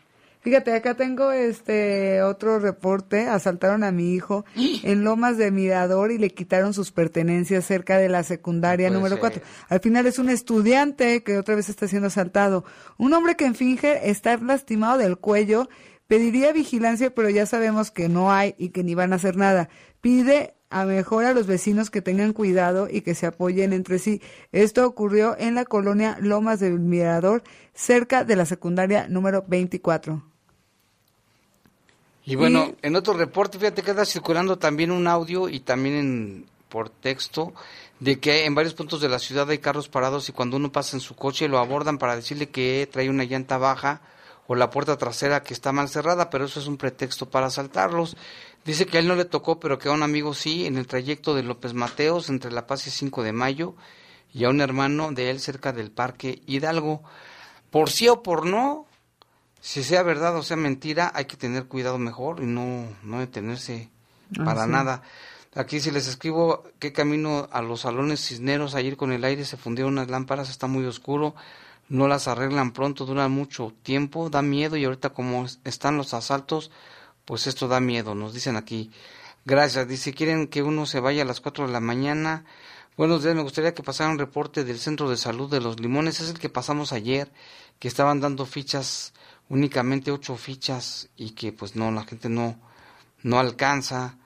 Fíjate, acá tengo este otro reporte. Asaltaron a mi hijo <gasps> en Lomas de Mirador y le quitaron sus pertenencias cerca de la secundaria número 4. Al final es un estudiante que otra vez está siendo asaltado. Un hombre que finge estar lastimado del cuello pediría vigilancia, pero ya sabemos que no hay y que ni van a hacer nada. Pide a mejor a los vecinos que tengan cuidado y que se apoyen entre sí. Esto ocurrió en la colonia Lomas del Mirador, cerca de la secundaria número 24. Y bueno, en otro reporte, fíjate que está circulando también un audio y también en, por texto de que en varios puntos de la ciudad hay carros parados y cuando uno pasa en su coche lo abordan para decirle que trae una llanta baja o la puerta trasera que está mal cerrada, pero eso es un pretexto para asaltarlos. Dice que a él no le tocó, pero que a un amigo sí, en el trayecto de López Mateos entre La Paz y 5 de Mayo, y a un hermano de él cerca del Parque Hidalgo. Por sí o por no, si sea verdad o sea mentira, hay que tener cuidado mejor y no, no detenerse ah, para nada. Aquí si les escribo qué camino a los salones cisneros, ayer con el aire se fundieron unas lámparas, está muy oscuro, no las arreglan pronto, duran mucho tiempo, da miedo y ahorita como están los asaltos, pues esto da miedo, nos dicen aquí. Gracias, dice, quieren que uno se vaya a las 4 de la mañana. Buenos días, me gustaría que pasara un reporte del Centro de Salud de los Limones, es el que pasamos ayer, que estaban dando fichas únicamente ocho fichas y que pues no, la gente no, no alcanza.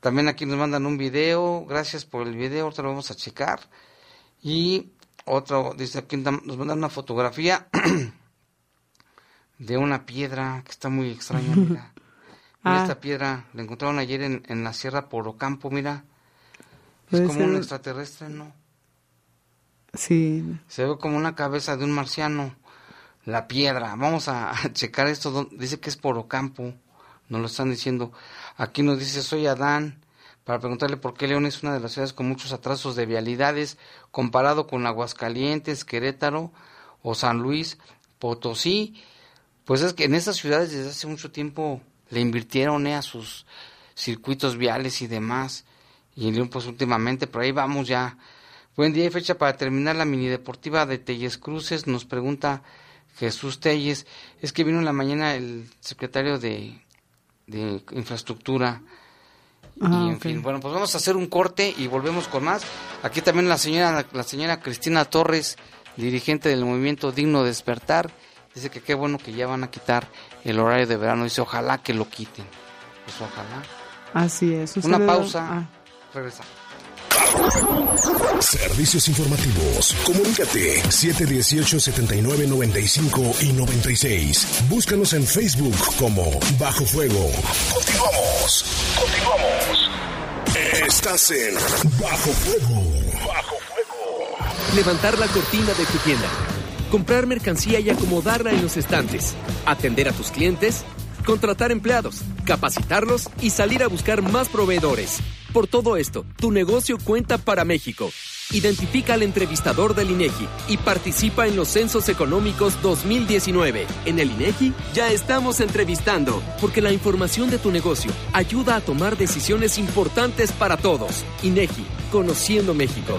También aquí nos mandan un video, gracias por el video, ahorita lo vamos a checar. Y otro, dice aquí nos mandan una fotografía <clears throat> de una piedra que está muy extraña, <laughs> mira. Ah. esta piedra, la encontraron ayer en, en la Sierra Porocampo, mira. Es como un extraterrestre, ¿no? Sí. Se ve como una cabeza de un marciano la piedra. Vamos a, checar esto. Dice que es por Ocampo. Nos lo están diciendo. Aquí nos dice, soy Adán. Para preguntarle por qué León es una de las ciudades con muchos atrasos de vialidades comparado con Aguascalientes, Querétaro o San Luis, Potosí. Pues es que en esas ciudades desde hace mucho tiempo le invirtieron eh, a sus circuitos viales y demás. Y León pues últimamente, por ahí vamos ya Buen día y fecha para terminar la mini deportiva de Telles Cruces. Nos pregunta Jesús Telles. Es que vino en la mañana el secretario de, de Infraestructura. y Ah, en fin, bueno, pues vamos a hacer un corte y volvemos con más. Aquí también la señora, la señora Cristina Torres, dirigente del movimiento Digno Despertar, dice que qué bueno que ya van a quitar el horario de verano. Dice, ojalá que lo quiten. Pues ojalá. Así es. un Una pausa. ah. Regresamos. Servicios informativos. Comunícate 718-7995 y 96. Búscanos en Facebook como Bajo Fuego. Continuamos. Continuamos. Estás en Bajo Fuego. Bajo Fuego. Levantar la cortina de tu tienda. Comprar mercancía y acomodarla en los estantes. Atender a tus clientes. Contratar empleados. Capacitarlos y salir a buscar más proveedores. Por todo esto, tu negocio cuenta para México. Identifica al entrevistador del INEGI y participa en los Censos Económicos 2019. En el INEGI ya estamos entrevistando, porque la información de tu negocio ayuda a tomar decisiones importantes para todos. INEGI, conociendo México.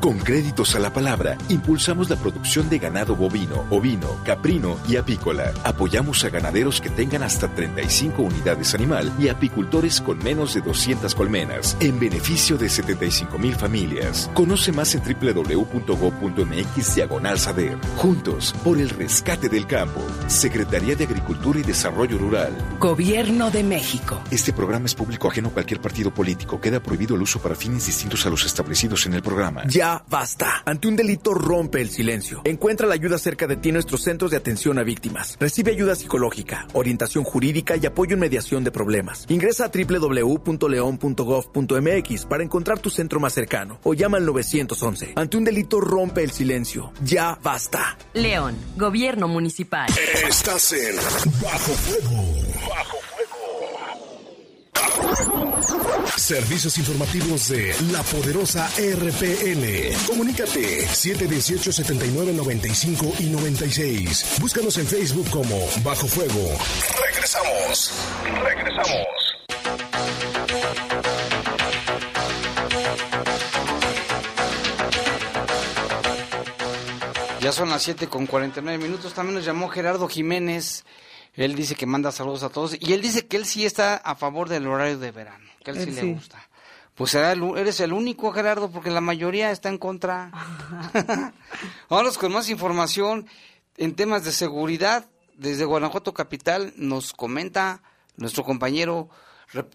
Con créditos a la palabra, impulsamos la producción de ganado bovino, ovino, caprino y apícola. Apoyamos a ganaderos que tengan hasta 35 unidades animal y apicultores con menos de 200 colmenas, en beneficio de 75 mil familias. Conoce más en www.go.mx diagonal saber. Juntos, por el rescate del campo. Secretaría de Agricultura y Desarrollo Rural. Gobierno de México. Este programa es público ajeno a cualquier partido político. Queda prohibido el uso para fines distintos a los establecidos en el programa. Ya basta. Ante un delito rompe el silencio. Encuentra la ayuda cerca de ti en nuestros centros de atención a víctimas. Recibe ayuda psicológica, orientación jurídica y apoyo en mediación de problemas. Ingresa a www.leon.gov.mx para encontrar tu centro más cercano o llama al 911. Ante un delito rompe el silencio. Ya basta. León, Gobierno Municipal. Estás en Bajo Fuego. Bajo Servicios informativos de la poderosa RPN. Comunícate 718 79 95 y 96. Búscanos en Facebook como Bajo Fuego. Regresamos. Regresamos. Ya son las 7 con 49 minutos. También nos llamó Gerardo Jiménez. Él dice que manda saludos a todos. Y él dice que él sí está a favor del horario de verano. Que él, Él sí, sí. le gusta. Pues eres el único, Gerardo, porque la mayoría está en contra. <laughs> Vámonos con más información en temas de seguridad. Desde Guanajuato Capital nos comenta nuestro compañero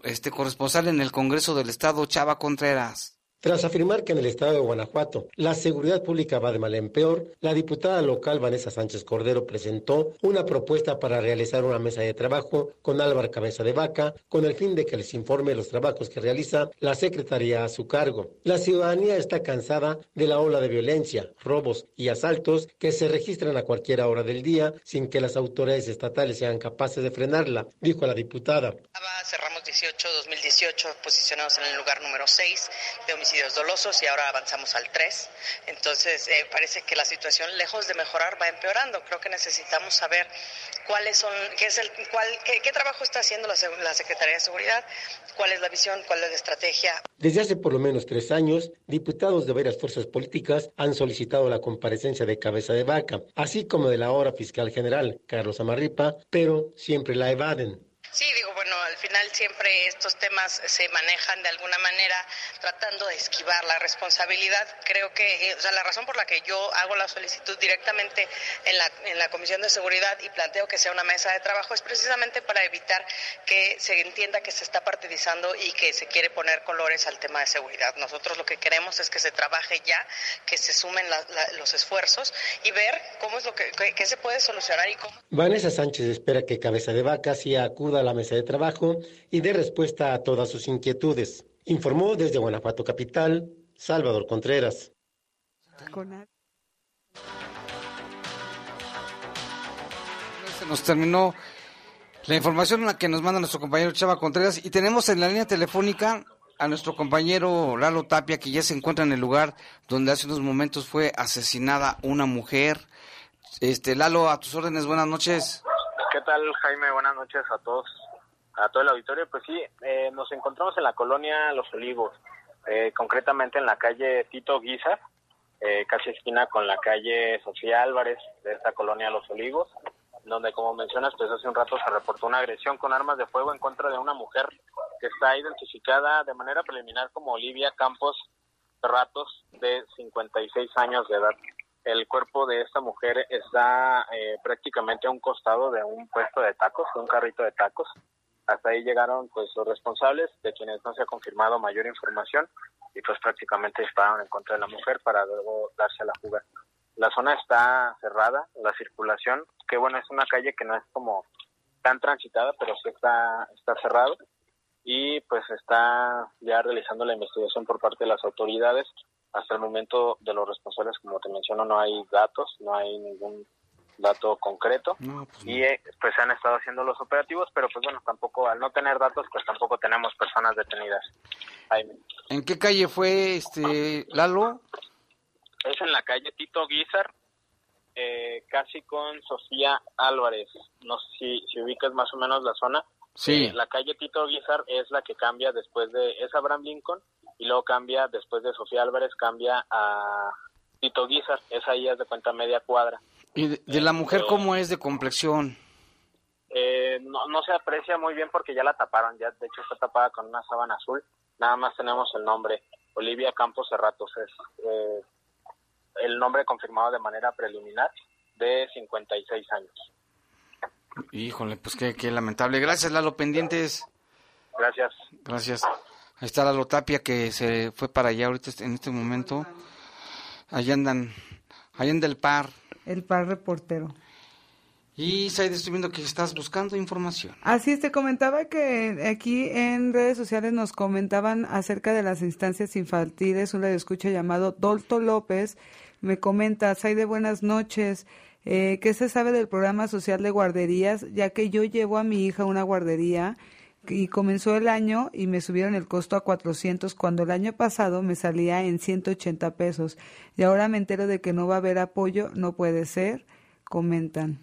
este corresponsal en el Congreso del Estado, Chava Contreras. Tras afirmar que en el estado de Guanajuato la seguridad pública va de mal en peor, la diputada local Vanessa Sánchez Cordero presentó una propuesta para realizar una mesa de trabajo con Álvaro Cabeza de Vaca con el fin de que les informe los trabajos que realiza la Secretaría a su cargo. La ciudadanía está cansada de la ola de violencia, robos y asaltos que se registran a cualquier hora del día sin que las autoridades estatales sean capaces de frenarla, dijo la diputada. Cerramos 18-2018 posicionados en el lugar número 6 de homicidios dolosos y ahora avanzamos al 3. Entonces, eh, parece que la situación, lejos de mejorar, va empeorando. Creo que necesitamos saber cuáles son, qué, es el, cuál, qué, trabajo está haciendo la, la Secretaría de Seguridad, cuál es la visión, cuál es la estrategia. Desde hace por lo menos tres años, diputados de varias fuerzas políticas han solicitado la comparecencia de cabeza de vaca, así como de la ahora fiscal general, Carlos Amarripa, pero siempre la evaden. Sí, digo, bueno, al final siempre estos temas se manejan de alguna manera tratando de esquivar la responsabilidad. Creo que, eh, o sea, la razón por la que yo hago la solicitud directamente en la, en la Comisión de Seguridad y planteo que sea una mesa de trabajo es precisamente para evitar que se entienda que se está partidizando y que se quiere poner colores al tema de seguridad. Nosotros lo que queremos es que se trabaje ya, que se sumen la- los esfuerzos y ver cómo es lo que, qué se puede solucionar y cómo Vanessa Sánchez espera que cabeza de vaca sí acuda la mesa de trabajo y dé respuesta a todas sus inquietudes. Informó desde Guanajuato Capital, Salvador Contreras. Se nos terminó la información en la que nos manda nuestro compañero Chava Contreras y tenemos en la línea telefónica a nuestro compañero Lalo Tapia que ya se encuentra en el lugar donde hace unos momentos fue asesinada una mujer. Este Lalo, a tus órdenes, buenas noches. ¿Qué tal, Jaime? Buenas noches a todos, a todo el auditorio. Pues sí, eh, nos encontramos en la colonia Los Olivos, eh, concretamente en la calle Tito Guizar, eh, casi esquina con la calle Sofía Álvarez de esta colonia Los Olivos, donde, como mencionas, pues hace un rato se reportó una agresión con armas de fuego en contra de una mujer que está identificada de manera preliminar como Olivia Campos Ratos, de 56 años de edad. El cuerpo de esta mujer está eh, prácticamente a un costado de un puesto de tacos, de un carrito de tacos. Hasta ahí llegaron pues los responsables, de quienes no se ha confirmado mayor información, y pues prácticamente dispararon en contra de la mujer para luego darse a la fuga. La zona está cerrada, la circulación, que bueno, es una calle que no es como tan transitada, pero sí está, está cerrado y pues está ya realizando la investigación por parte de las autoridades. Hasta el momento de los responsables, como te menciono, no hay datos, no hay ningún dato concreto y eh, pues se han estado haciendo los operativos, pero pues bueno, tampoco al no tener datos, pues tampoco tenemos personas detenidas. ¿En qué calle fue este Lalo? Es en la calle Tito Guizar, eh, casi con Sofía Álvarez. No sé si, si ubicas más o menos la zona. Sí. Eh, la calle Tito Guizar es la que cambia después de, es Abraham Lincoln, y luego cambia después de Sofía Álvarez, cambia a Tito Guizar, es ahí, es de cuenta media cuadra. ¿Y de, de la mujer cómo es de complexión? Eh, no, no se aprecia muy bien porque ya la taparon, ya de hecho está tapada con una sábana azul, nada más tenemos el nombre, Olivia Campos Cerratos, es eh, el nombre confirmado de manera preliminar de 56 años. Híjole, pues qué, qué lamentable. Gracias, Lalo Pendientes. Gracias. Gracias. Ahí está Lalo Tapia que se fue para allá ahorita en este momento. Allá andan, allá anda el par. El par reportero. Y Said, estoy viendo que estás buscando información. Así es, te comentaba que aquí en redes sociales nos comentaban acerca de las instancias infantiles. Un radio escucha llamado Dolto López me comenta, Saide, buenas noches. Eh, ¿Qué se sabe del programa social de guarderías? Ya que yo llevo a mi hija a una guardería y comenzó el año y me subieron el costo a 400 cuando el año pasado me salía en 180 pesos y ahora me entero de que no va a haber apoyo, no puede ser, comentan.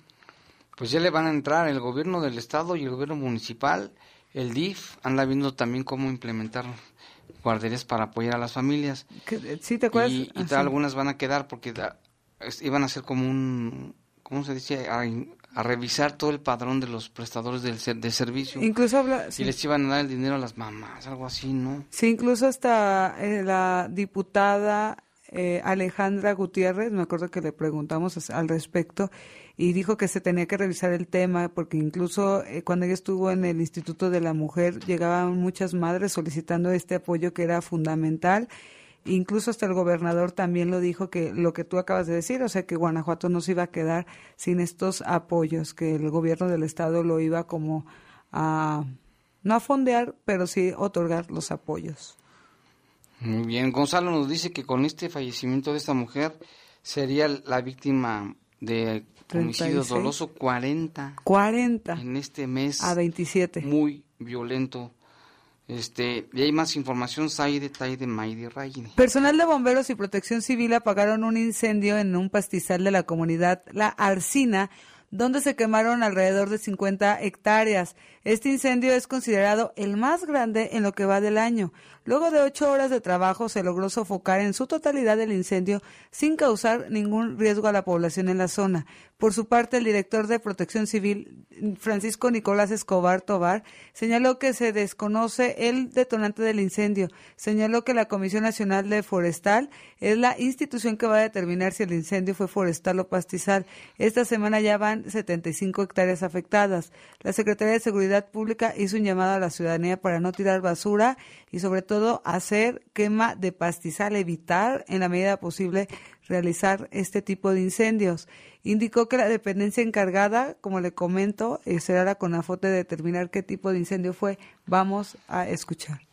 Pues ya le van a entrar el gobierno del estado y el gobierno municipal, el DIF, anda viendo también cómo implementar guarderías para apoyar a las familias. ¿Sí te acuerdas? Y, y Ah, tal, algunas van a quedar porque da- es- iban a hacer como un, ¿cómo se dice? A, a revisar todo el padrón de los prestadores del ser- de servicio. Incluso habla- Y sí. les iban a dar el dinero a las mamás, algo así, ¿no? Sí, incluso hasta eh, la diputada eh, Alejandra Gutiérrez, me acuerdo que le preguntamos al respecto y dijo que se tenía que revisar el tema porque incluso eh, cuando ella estuvo en el Instituto de la Mujer llegaban muchas madres solicitando este apoyo que era fundamental. Incluso hasta el gobernador también lo dijo que lo que tú acabas de decir, o sea que Guanajuato no se iba a quedar sin estos apoyos, que el gobierno del estado lo iba como a no a fondear, pero sí otorgar los apoyos. Muy bien, Gonzalo nos dice que con este fallecimiento de esta mujer sería la víctima de homicidio 36. doloso 40 40 en este mes a 27. muy violento. Este, y hay más información, Saide, Taide, Maide, Raide. Personal de bomberos y protección civil apagaron un incendio en un pastizal de la comunidad La Arcina, donde se quemaron alrededor de 50 hectáreas. Este incendio es considerado el más grande en lo que va del año. Luego de ocho horas de trabajo se logró sofocar en su totalidad el incendio sin causar ningún riesgo a la población en la zona. Por su parte, el director de Protección Civil, Francisco Nicolás Escobar Tobar, señaló que se desconoce el detonante del incendio. Señaló que la Comisión Nacional de Forestal es la institución que va a determinar si el incendio fue forestal o pastizal. Esta semana ya van 75 hectáreas afectadas. La Secretaría de Seguridad Pública hizo un llamado a la ciudadanía para no tirar basura y sobre todo hacer quema de pastizal, evitar en la medida posible realizar este tipo de incendios. Indicó que la dependencia encargada, como le comento, eh, será la CONAFOT de determinar qué tipo de incendio fue. Vamos a escuchar.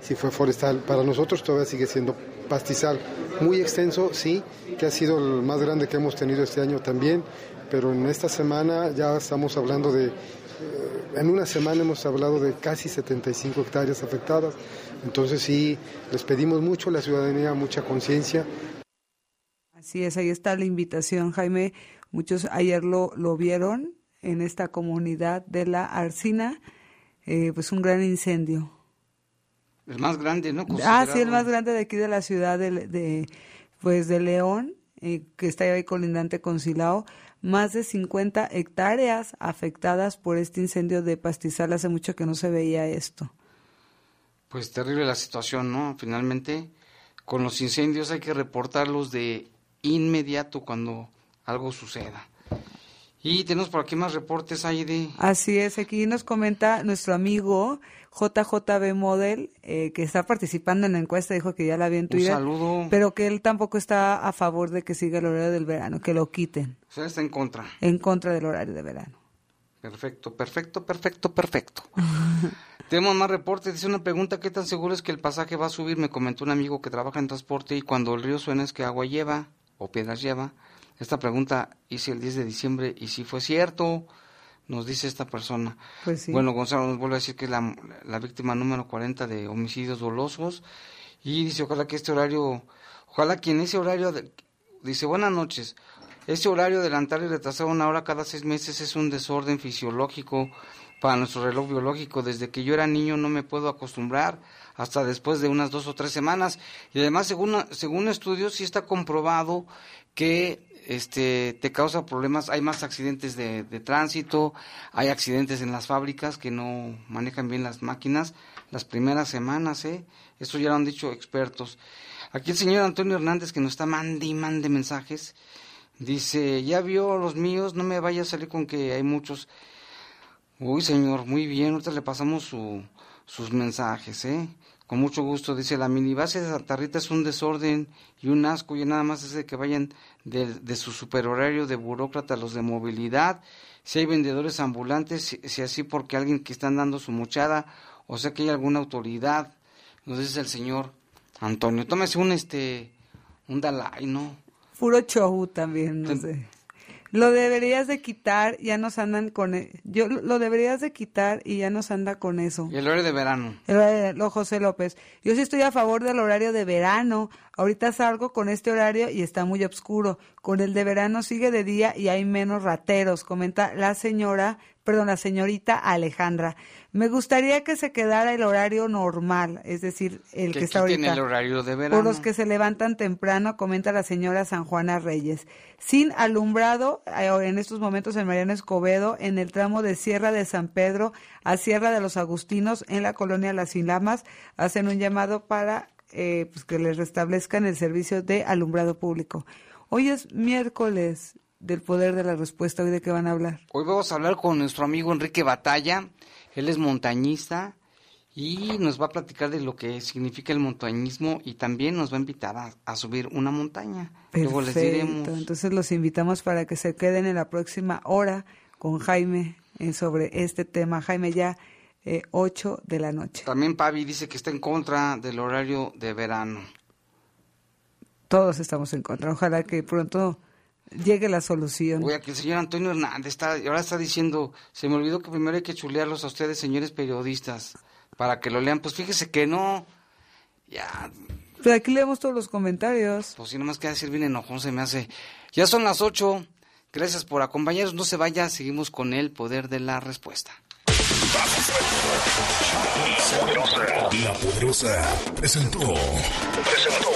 Si fue forestal. Para nosotros todavía sigue siendo pastizal. Muy extenso, sí, que ha sido el más grande que hemos tenido este año también, pero en esta semana ya estamos hablando de, eh, en una semana hemos hablado de casi 75 hectáreas afectadas. Entonces sí, les pedimos mucho, la ciudadanía, mucha conciencia. Así es, ahí está la invitación, Jaime. Muchos ayer lo, lo vieron en esta comunidad de la Arcina, eh, pues un gran incendio. El más grande, ¿no? Ah, sí, el más grande de aquí de la ciudad de, de pues de León, eh, que está ahí colindante con Silao. Más de 50 hectáreas afectadas por este incendio de pastizal. Hace mucho que no se veía esto. Pues terrible la situación, ¿no? Finalmente, con los incendios hay que reportarlos de inmediato cuando algo suceda. Y tenemos por aquí más reportes ahí de... Así es, aquí nos comenta nuestro amigo JJB Model, eh, que está participando en la encuesta, dijo que ya la había en Twitter. Un saludo. Pero que él tampoco está a favor de que siga el horario del verano, que lo quiten. O sea, está en contra. En contra del horario de verano. Perfecto, perfecto, perfecto, perfecto. <laughs> Tenemos más reportes. Dice una pregunta, ¿qué tan seguro es que el pasaje va a subir? Me comentó un amigo que trabaja en transporte y cuando el río suena es que agua lleva o piedras lleva. Esta pregunta hice el 10 de diciembre y si fue cierto, nos dice esta persona. Pues sí. Bueno, Gonzalo nos vuelve a decir que es la, la víctima número 40 de homicidios dolosos y dice, ojalá que este horario, ojalá que en ese horario, de- dice, buenas noches, ese horario adelantar y retrasar una hora cada seis meses es un desorden fisiológico para nuestro reloj biológico. Desde que yo era niño no me puedo acostumbrar hasta después de unas dos o tres semanas. Y además, según, según estudios, sí está comprobado que este te causa problemas, hay más accidentes de, de tránsito, hay accidentes en las fábricas que no manejan bien las máquinas las primeras semanas, ¿eh? Eso ya lo han dicho expertos. Aquí el señor Antonio Hernández que nos está mande y mande mensajes, dice, ya vio los míos, no me vaya a salir con que hay muchos. Uy, señor, muy bien, ahorita le pasamos su, sus mensajes, ¿eh? Con mucho gusto, dice, la minibase de Santa Rita es un desorden y un asco, y nada más es de que vayan de, de su superhorario de burócrata a los de movilidad, si hay vendedores ambulantes, si, si así porque alguien que están dando su mochada, o sea que hay alguna autoridad, nos dice el señor Antonio, tómese un, este, un Dalai, ¿no? Puro show también, no sé. Lo deberías de quitar, ya nos andan con... e- Yo lo deberías de quitar y ya nos anda con eso. Y el horario de verano. El horario- lo José López. Yo sí estoy a favor del horario de verano. Ahorita salgo con este horario y está muy oscuro. Con el de verano sigue de día y hay menos rateros, comenta la señora, perdón, la señorita Alejandra. Me gustaría que se quedara el horario normal, es decir, el que, que está ahorita. el horario de verano. Por los que se levantan temprano, comenta la señora San Juana Reyes. Sin alumbrado, eh, en estos momentos en Mariano Escobedo, en el tramo de Sierra de San Pedro a Sierra de los Agustinos, en la colonia Las Ilamas, hacen un llamado para eh, pues que les restablezcan el servicio de alumbrado público. Hoy es miércoles del poder de la respuesta. ¿Hoy de qué van a hablar? Hoy vamos a hablar con nuestro amigo Enrique Batalla. Él es montañista y nos va a platicar de lo que significa el montañismo y también nos va a invitar a, a subir una montaña. Luego les diremos. Perfecto. Entonces los invitamos para que se queden en la próxima hora con Jaime eh, sobre este tema. Jaime ya eh, 8 de la noche. También Pavi dice que está en contra del horario de verano. Todos estamos en contra. Ojalá que pronto llegue la solución. Oye, aquí el señor Antonio Hernández está, ahora está diciendo, se me olvidó que primero hay que chulearlos a ustedes, señores periodistas, para que lo lean. Pues fíjese que no, ya, Pero aquí leemos todos los comentarios. pues si nomás queda decir bien enojón, se me hace. Ya son las ocho, gracias por acompañarnos, no se vaya, seguimos con el poder de la respuesta. La Poderosa presentó. Presentó.